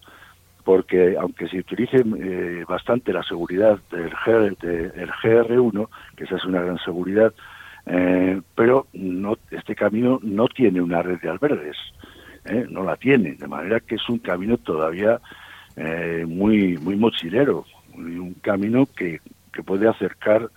porque aunque se utilice eh, bastante la seguridad del, GR, del GR1, que esa es una gran seguridad, eh, pero no, este camino no tiene una red de albergues, no la tiene, de manera que es un camino todavía muy muy mochilero, un camino que que puede acercar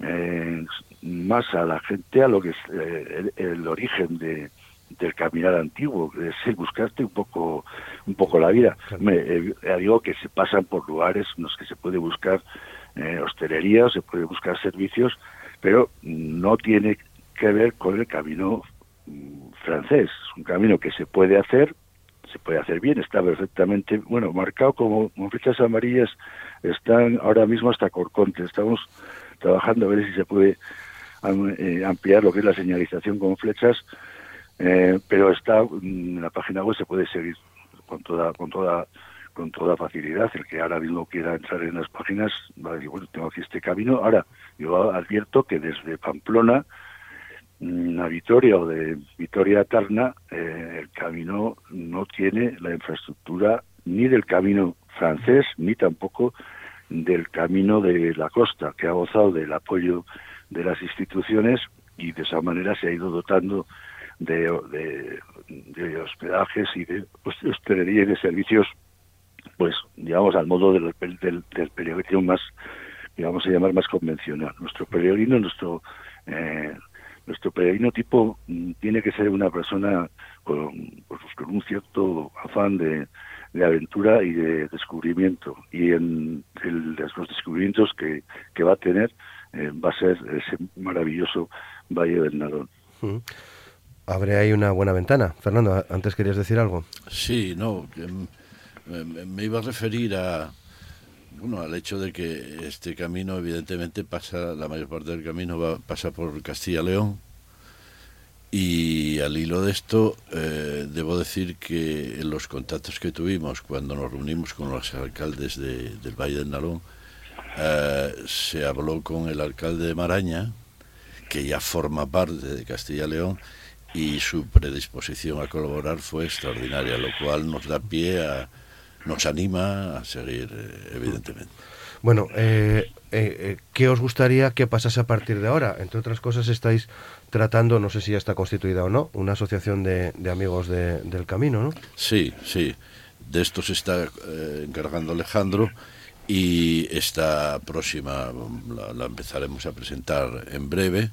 eh, más a la gente a lo que es eh, el, origen de, del caminar antiguo, es buscarte un poco un poco la vida. Me, eh, digo que se pasan por lugares en los que se puede buscar hostelería, se puede buscar servicios, pero no tiene que ver con el camino mm, francés. Es un camino que se puede hacer, puede hacer bien, está perfectamente, bueno, marcado como con flechas amarillas están ahora mismo hasta Corconte. Estamos trabajando a ver si se puede eh, ampliar lo que es la señalización con flechas, eh, pero está en la página web se puede seguir con toda con toda con toda facilidad. El que ahora mismo quiera entrar en las páginas va a decir, bueno, tengo aquí este camino. Ahora, yo advierto que desde Pamplona mm, a Vitoria o de Vitoria a Tarna, eh, el camino no tiene la infraestructura ni del camino francés, ni tampoco del camino de la costa, que ha gozado del apoyo de las instituciones y de esa manera se ha ido dotando de, de, hospedajes y de hostelería y de servicios, pues digamos al modo del, del, del peregrino más, digamos a llamar más convencional. Nuestro peregrino, nuestro eh, nuestro peregrino tipo mm, tiene que ser una persona con, pues, con un cierto afán de, de aventura y de descubrimiento. Y en los descubrimientos que, que va a tener eh, va a ser ese maravilloso Valle del Narón. Abre ahí una buena ventana. Fernando, antes querías decir algo. Sí, no, me iba a referir a, bueno, al hecho de que este camino evidentemente pasa, la mayor parte del camino va, pasa por Castilla-León y al hilo de esto eh, debo decir que en los contactos que tuvimos cuando nos reunimos con los alcaldes del Valle del Nalón, eh, se habló con el alcalde de Maraña, que ya forma parte de Castilla-León, y su predisposición a colaborar fue extraordinaria, lo cual nos da pie a, nos anima a seguir, eh, evidentemente. Bueno, eh, eh, ¿qué os gustaría que pasase a partir de ahora? Entre otras cosas, estáis tratando, no sé si ya está constituida o no, una asociación de, amigos del camino, ¿no? Sí, sí. De esto se está encargando Alejandro y esta próxima la, la, empezaremos a presentar en breve.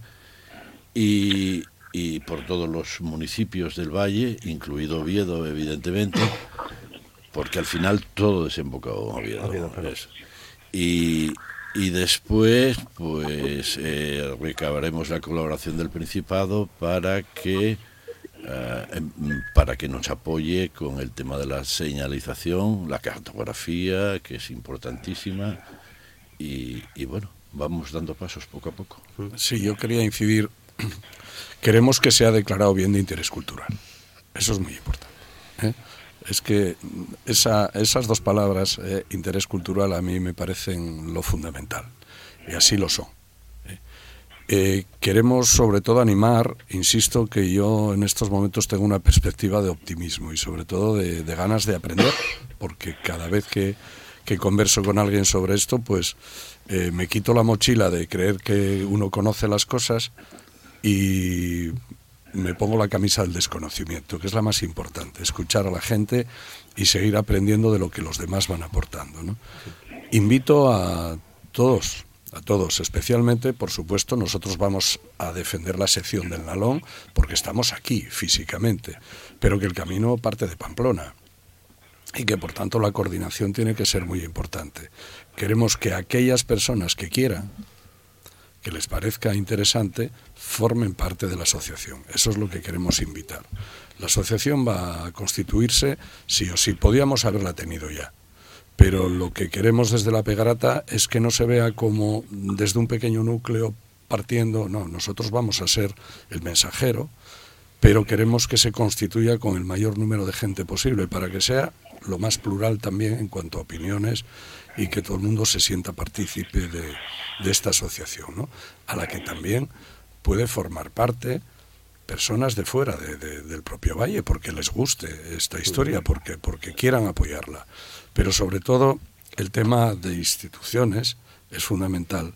Y, y por todos los municipios del valle, incluido Oviedo, evidentemente, porque al final todo desemboca en Oviedo. y, y después, pues, eh, recabaremos la colaboración del Principado para que eh, em, para que nos apoye con el tema de la señalización, la cartografía, que es importantísima, y, y bueno, vamos dando pasos poco a poco. Sí, yo quería incidir [clears throat] queremos que sea declarado bien de interés cultural. Eso es muy importante. ¿eh? Es que esas dos palabras, eh, interés cultural, a mí me parecen lo fundamental. Y así lo son. ¿eh? queremos sobre todo animar, insisto que yo en estos momentos tengo una perspectiva de optimismo y sobre todo de, ganas de aprender, porque cada vez que, que, converso con alguien sobre esto, pues me quito la mochila de creer que uno conoce las cosas y me pongo la camisa del desconocimiento, que es la más importante, escuchar a la gente y seguir aprendiendo de lo que los demás van aportando. ¿no? Invito a todos, a todos, especialmente, por supuesto, nosotros vamos a defender la sección del Nalón porque estamos aquí físicamente, pero que el camino parte de Pamplona y que por tanto la coordinación tiene que ser muy importante. Queremos que aquellas personas que quieran, que les parezca interesante, formen parte de la asociación. Eso es lo que queremos invitar. La asociación va a constituirse sí o sí. Podíamos haberla tenido ya. Pero lo que queremos desde la Pegarata es que no se vea como desde un pequeño núcleo partiendo. No, nosotros vamos a ser el mensajero, pero queremos que se constituya con el mayor número de gente posible para que sea lo más plural también en cuanto a opiniones y que todo el mundo se sienta partícipe de, esta asociación, ¿no? a la que también puede formar parte personas de fuera del propio valle porque les guste esta historia, porque, porque quieran apoyarla. Pero sobre todo el tema de instituciones es fundamental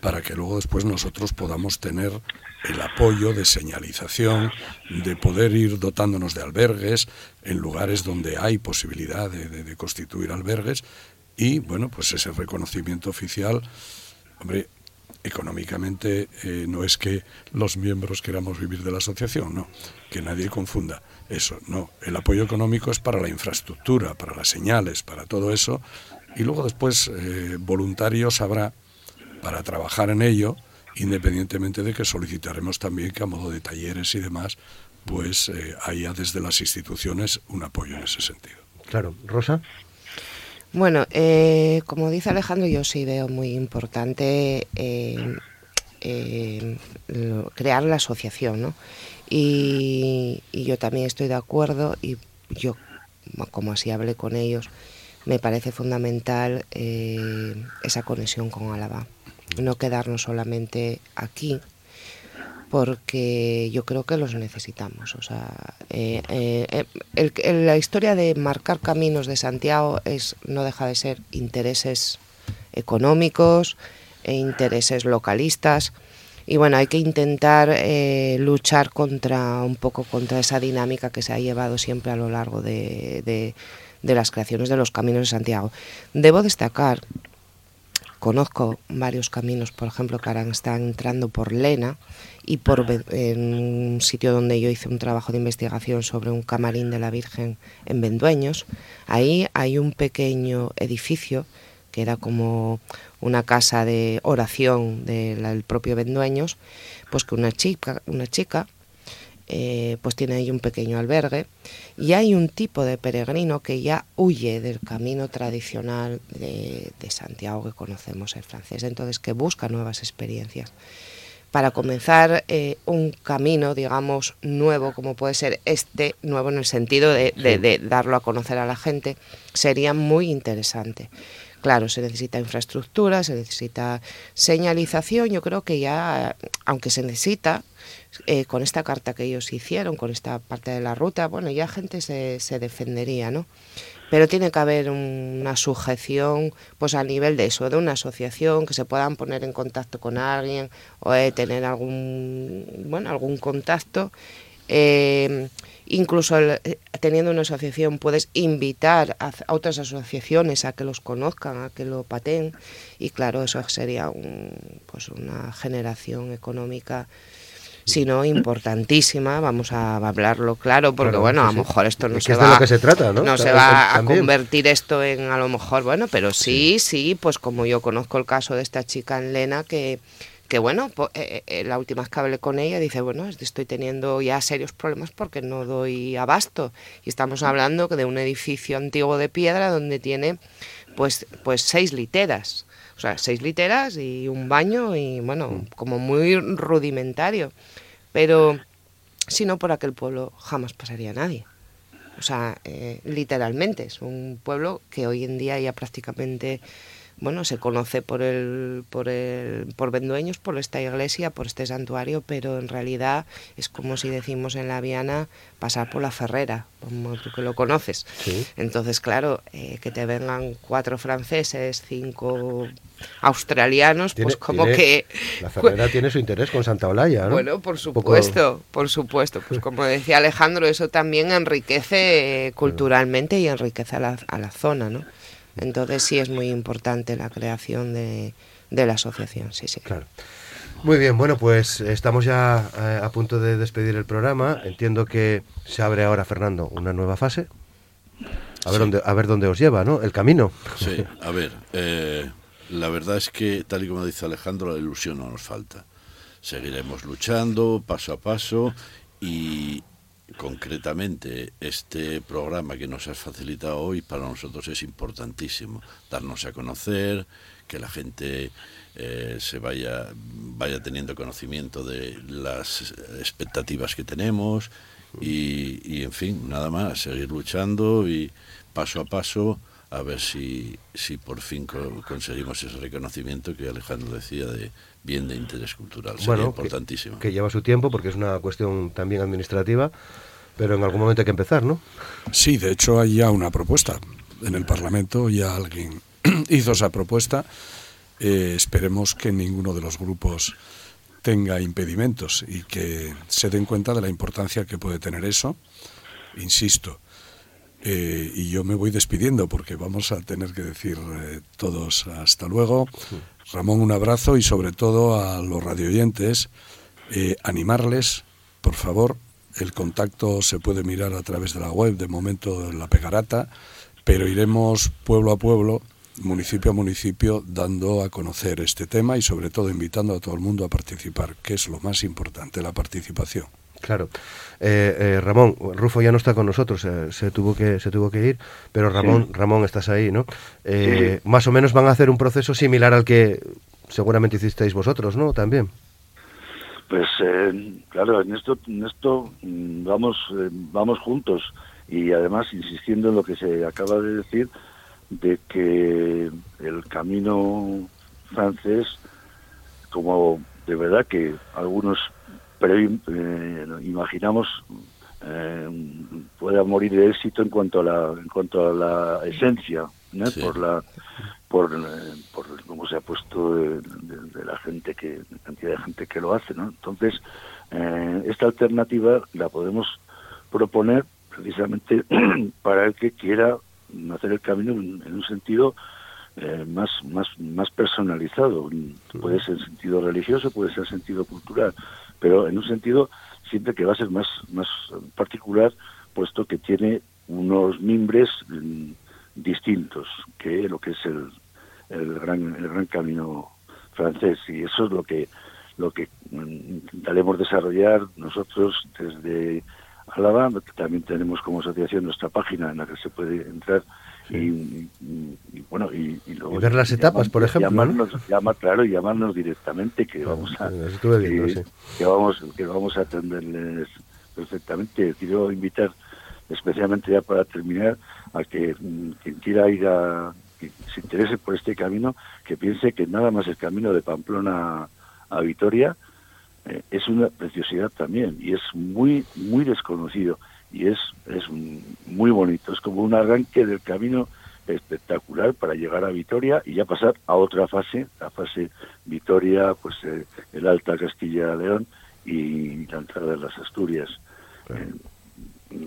para que luego después nosotros podamos tener el apoyo de señalización, de poder ir dotándonos de albergues en lugares donde hay posibilidad de, constituir albergues y, bueno, pues ese reconocimiento oficial, hombre, económicamente eh, no es que los miembros queramos vivir de la asociación, no, que nadie confunda eso, no, el apoyo económico es para la infraestructura, para las señales, para todo eso, y luego después eh, voluntarios habrá para trabajar en ello independientemente de que solicitaremos también que a modo de talleres y demás, pues eh, haya desde las instituciones un apoyo en ese sentido. Claro, Rosa. Bueno, eh, como dice Alejandro, yo sí veo muy importante eh, crear la asociación, ¿no? Y, y, yo también estoy de acuerdo y yo, como así hablé con ellos, me parece fundamental eh, esa conexión con Álava. No quedarnos solamente aquí, porque yo creo que los necesitamos. O sea, eh, eh, la historia de marcar caminos de Santiago es no deja de ser intereses económicos e intereses localistas. Y bueno, hay que intentar eh, luchar contra un poco contra esa dinámica que se ha llevado siempre a lo largo de las creaciones de los caminos de Santiago. Debo destacar conozco varios caminos, por ejemplo, que ahora están entrando por Lena y por en un sitio donde yo hice un trabajo de investigación sobre un camarín de la Virgen en Vendueños. Ahí hay un pequeño edificio que era como una casa de oración del propio Vendueños, pues que una chica, una chica eh, pues tiene ahí un pequeño albergue y hay un tipo de peregrino que ya huye del camino tradicional de, Santiago que conocemos el francés, entonces que busca nuevas experiencias. Para comenzar eh, un camino, digamos, nuevo, como puede ser este, nuevo en el sentido de darlo a conocer a la gente, sería muy interesante. Claro, se necesita infraestructura, se necesita señalización. Yo creo que ya, aunque se necesita, eh, con esta carta que ellos hicieron, con esta parte de la ruta, bueno, ya gente se, se defendería, ¿no? Pero tiene que haber una sujeción, pues a nivel de eso, de una asociación, que se puedan poner en contacto con alguien o tener algún, bueno, algún contacto. Eh, incluso eh, teniendo una asociación puedes invitar a, otras asociaciones a que los conozcan, a que lo paten y claro, eso sería un, pues una generación económica [laughs] sino importantísima, vamos a hablarlo claro, porque bueno, a lo mejor esto no se va, que se trata, ¿no? se va a convertir esto en a lo mejor, bueno, pero sí, sí, pues como yo conozco el caso de esta chica en Lena que que bueno, eh, eh, la última vez que hablé con ella dice, bueno, estoy teniendo ya serios problemas porque no doy abasto. Y estamos hablando de un edificio antiguo de piedra donde tiene pues, pues seis literas. O sea, seis literas y un baño y bueno, mm. como muy rudimentario. Pero si no por aquel pueblo jamás pasaría nadie. O sea, eh, literalmente, es un pueblo que hoy en día ya prácticamente bueno, se conoce por el, por el, por Vendueños, por esta iglesia, por este santuario, pero en realidad es como si decimos en la Viana pasar por la Ferrera, como tú que lo conoces. Entonces, claro, eh, que te vengan cuatro franceses, cinco australianos, pues como que... La Ferrera tiene su interés con Santa Olaya, ¿no? Bueno, por supuesto, por supuesto. Pues como decía Alejandro, eso también enriquece culturalmente y enriquece a la, a la zona, ¿no? Entonces sí es muy importante la creación de, la asociación, sí, sí. Claro. Muy bien, bueno, pues estamos ya eh, a punto de despedir el programa. Entiendo que se abre ahora, Fernando, una nueva fase. A ver, dónde, a ver dónde os lleva, ¿no? El camino. Sí, a ver, eh, la verdad es que, tal y como dice Alejandro, la ilusión no nos falta. Seguiremos luchando paso a paso y, concretamente este programa que nos has facilitado hoy para nosotros es importantísimo. Darnos a conocer que la gente eh, se vaya vaya teniendo conocimiento de las expectativas que tenemos y, en fin nada más seguir luchando y paso a paso a ver si, si por fin conseguimos ese reconocimiento que Alejandro decía de bien de interés cultural. Sería bueno, importantísimo. Que, lleva su tiempo porque es una cuestión también administrativa, pero en algún momento hay que empezar, ¿no? Sí, de hecho hay ya una propuesta en el Parlamento, ya alguien [clears throat] hizo esa propuesta. Eh, esperemos que ninguno de los grupos tenga impedimentos y que se den cuenta de la importancia que puede tener eso. Insisto, eh, y yo me voy despidiendo porque vamos a tener que decir eh, todos hasta luego. Ramón, un abrazo y sobre todo a los radioyentes, eh, animarles, por favor, el contacto se puede mirar a través de la web, de momento la Pegarata, pero iremos pueblo a pueblo, municipio a municipio, dando a conocer este tema y sobre todo invitando a todo el mundo a participar, que es lo más importante, la participación. Claro. Eh, eh, Ramón, Rufo ya no está con nosotros, eh, se tuvo que se tuvo que ir, pero Ramón, Ramón estás ahí, ¿no? Más o menos van a hacer un proceso similar al que seguramente hicisteis vosotros, ¿no? También. Pues claro, en esto, en esto mm, vamos vamos juntos y además insistiendo en lo que se acaba de decir, de que el camino francés, como de verdad que algunos eh, imaginamos eh, pueda morir de éxito en cuanto a la en cuanto a la esencia por la por, eh, por cómo se ha puesto de, la gente que cantidad de gente que lo hace no entonces eh, esta alternativa la podemos proponer precisamente [clears throat] para el que quiera hacer el camino en, un sentido eh, más más más personalizado. Puede ser en sentido religioso puede ser en sentido cultural pero en un sentido siempre que va a ser más más particular puesto que tiene unos mimbres mm, distintos que lo que es el, el gran el gran camino francés. Y eso es lo que lo que intentaremos desarrollar nosotros desde Álava, también tenemos como asociación nuestra página en la que se puede entrar y, bueno y, ver las etapas, por ejemplo, llamarnos, claro y llamarnos directamente que vamos a que, vamos que vamos a atenderles perfectamente. Quiero invitar especialmente ya para terminar a que mm, quien quiera ir a que se interese por este camino, que piense que nada más el camino de Pamplona a Vitoria eh, es una preciosidad también y es muy muy desconocido y es es muy bonito. Es como un arranque del camino espectacular para llegar a Vitoria y ya pasar a otra fase la fase Vitoria pues eh, el Alta Castilla León y la entrada de las Asturias. Eh,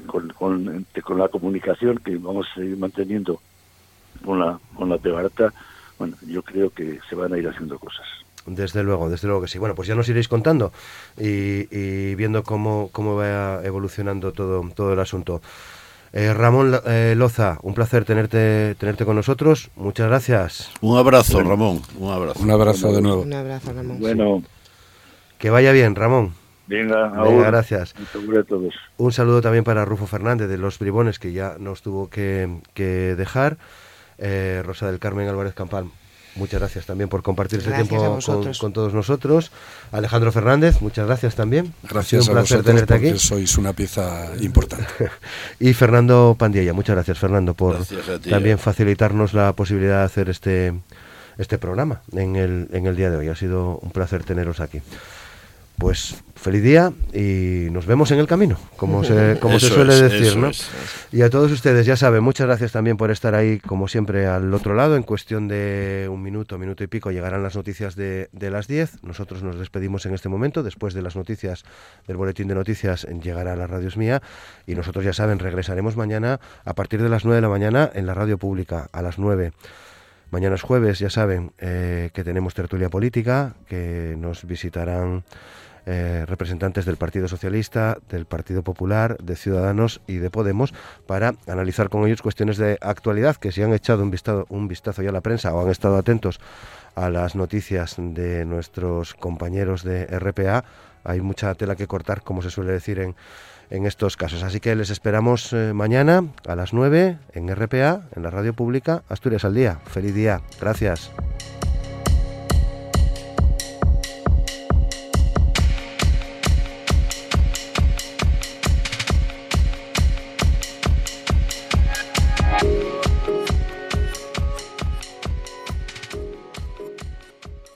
con, con, con, la comunicación que vamos a seguir manteniendo con la con la Tebarata bueno yo creo que se van a ir haciendo cosas desde luego, desde luego que sí. Bueno, pues ya nos iréis contando y, viendo cómo, cómo va evolucionando todo, todo el asunto. Eh, Ramón eh, Loza, un placer tenerte, tenerte con nosotros. Muchas gracias. Un abrazo, Ramón. Un abrazo. Un abrazo de nuevo. Un abrazo, Ramón. Bueno. Que vaya bien, Ramón. Venga, gracias. Un saludo también para Rufo Fernández de Los Bribones, que ya nos tuvo que, dejar. Eh, Rosa del Carmen Álvarez Campal, Muchas gracias también por compartir este tiempo con, todos nosotros. Alejandro Fernández, muchas gracias también. Gracias un placer tenerte aquí. Sois una pieza importante. [laughs] y Fernando Pandilla, muchas gracias Fernando por también facilitarnos la posibilidad de hacer este este programa en el, en el día de hoy. Ha sido un placer teneros aquí. Pues feliz día y nos vemos en el camino, como se, [laughs] como se suele decir, ¿no? Y a todos ustedes, ya saben, muchas gracias también por estar ahí, como siempre, al otro lado. En cuestión de un minuto, minuto y pico, llegarán las noticias de, de las 10. Nosotros nos despedimos en este momento. Después de las noticias del boletín de noticias, llegará la radio mía. Y nosotros, ya saben, regresaremos mañana a partir de las 9 de la mañana en la radio pública, a las 9. Mañana es jueves, ya saben eh, que tenemos tertulia política, que nos visitarán eh, representantes del Partido Socialista, del Partido Popular, de Ciudadanos y de Podemos para analizar con ellos cuestiones de actualidad que si han echado un vistazo, ya a la prensa o han estado atentos a las noticias de nuestros compañeros de RPA, hay mucha tela que cortar, como se suele decir en, en estos casos. Así que les esperamos eh, mañana a las 9 en RPA, en la radio pública, Asturias al Día. Feliz día. Gracias.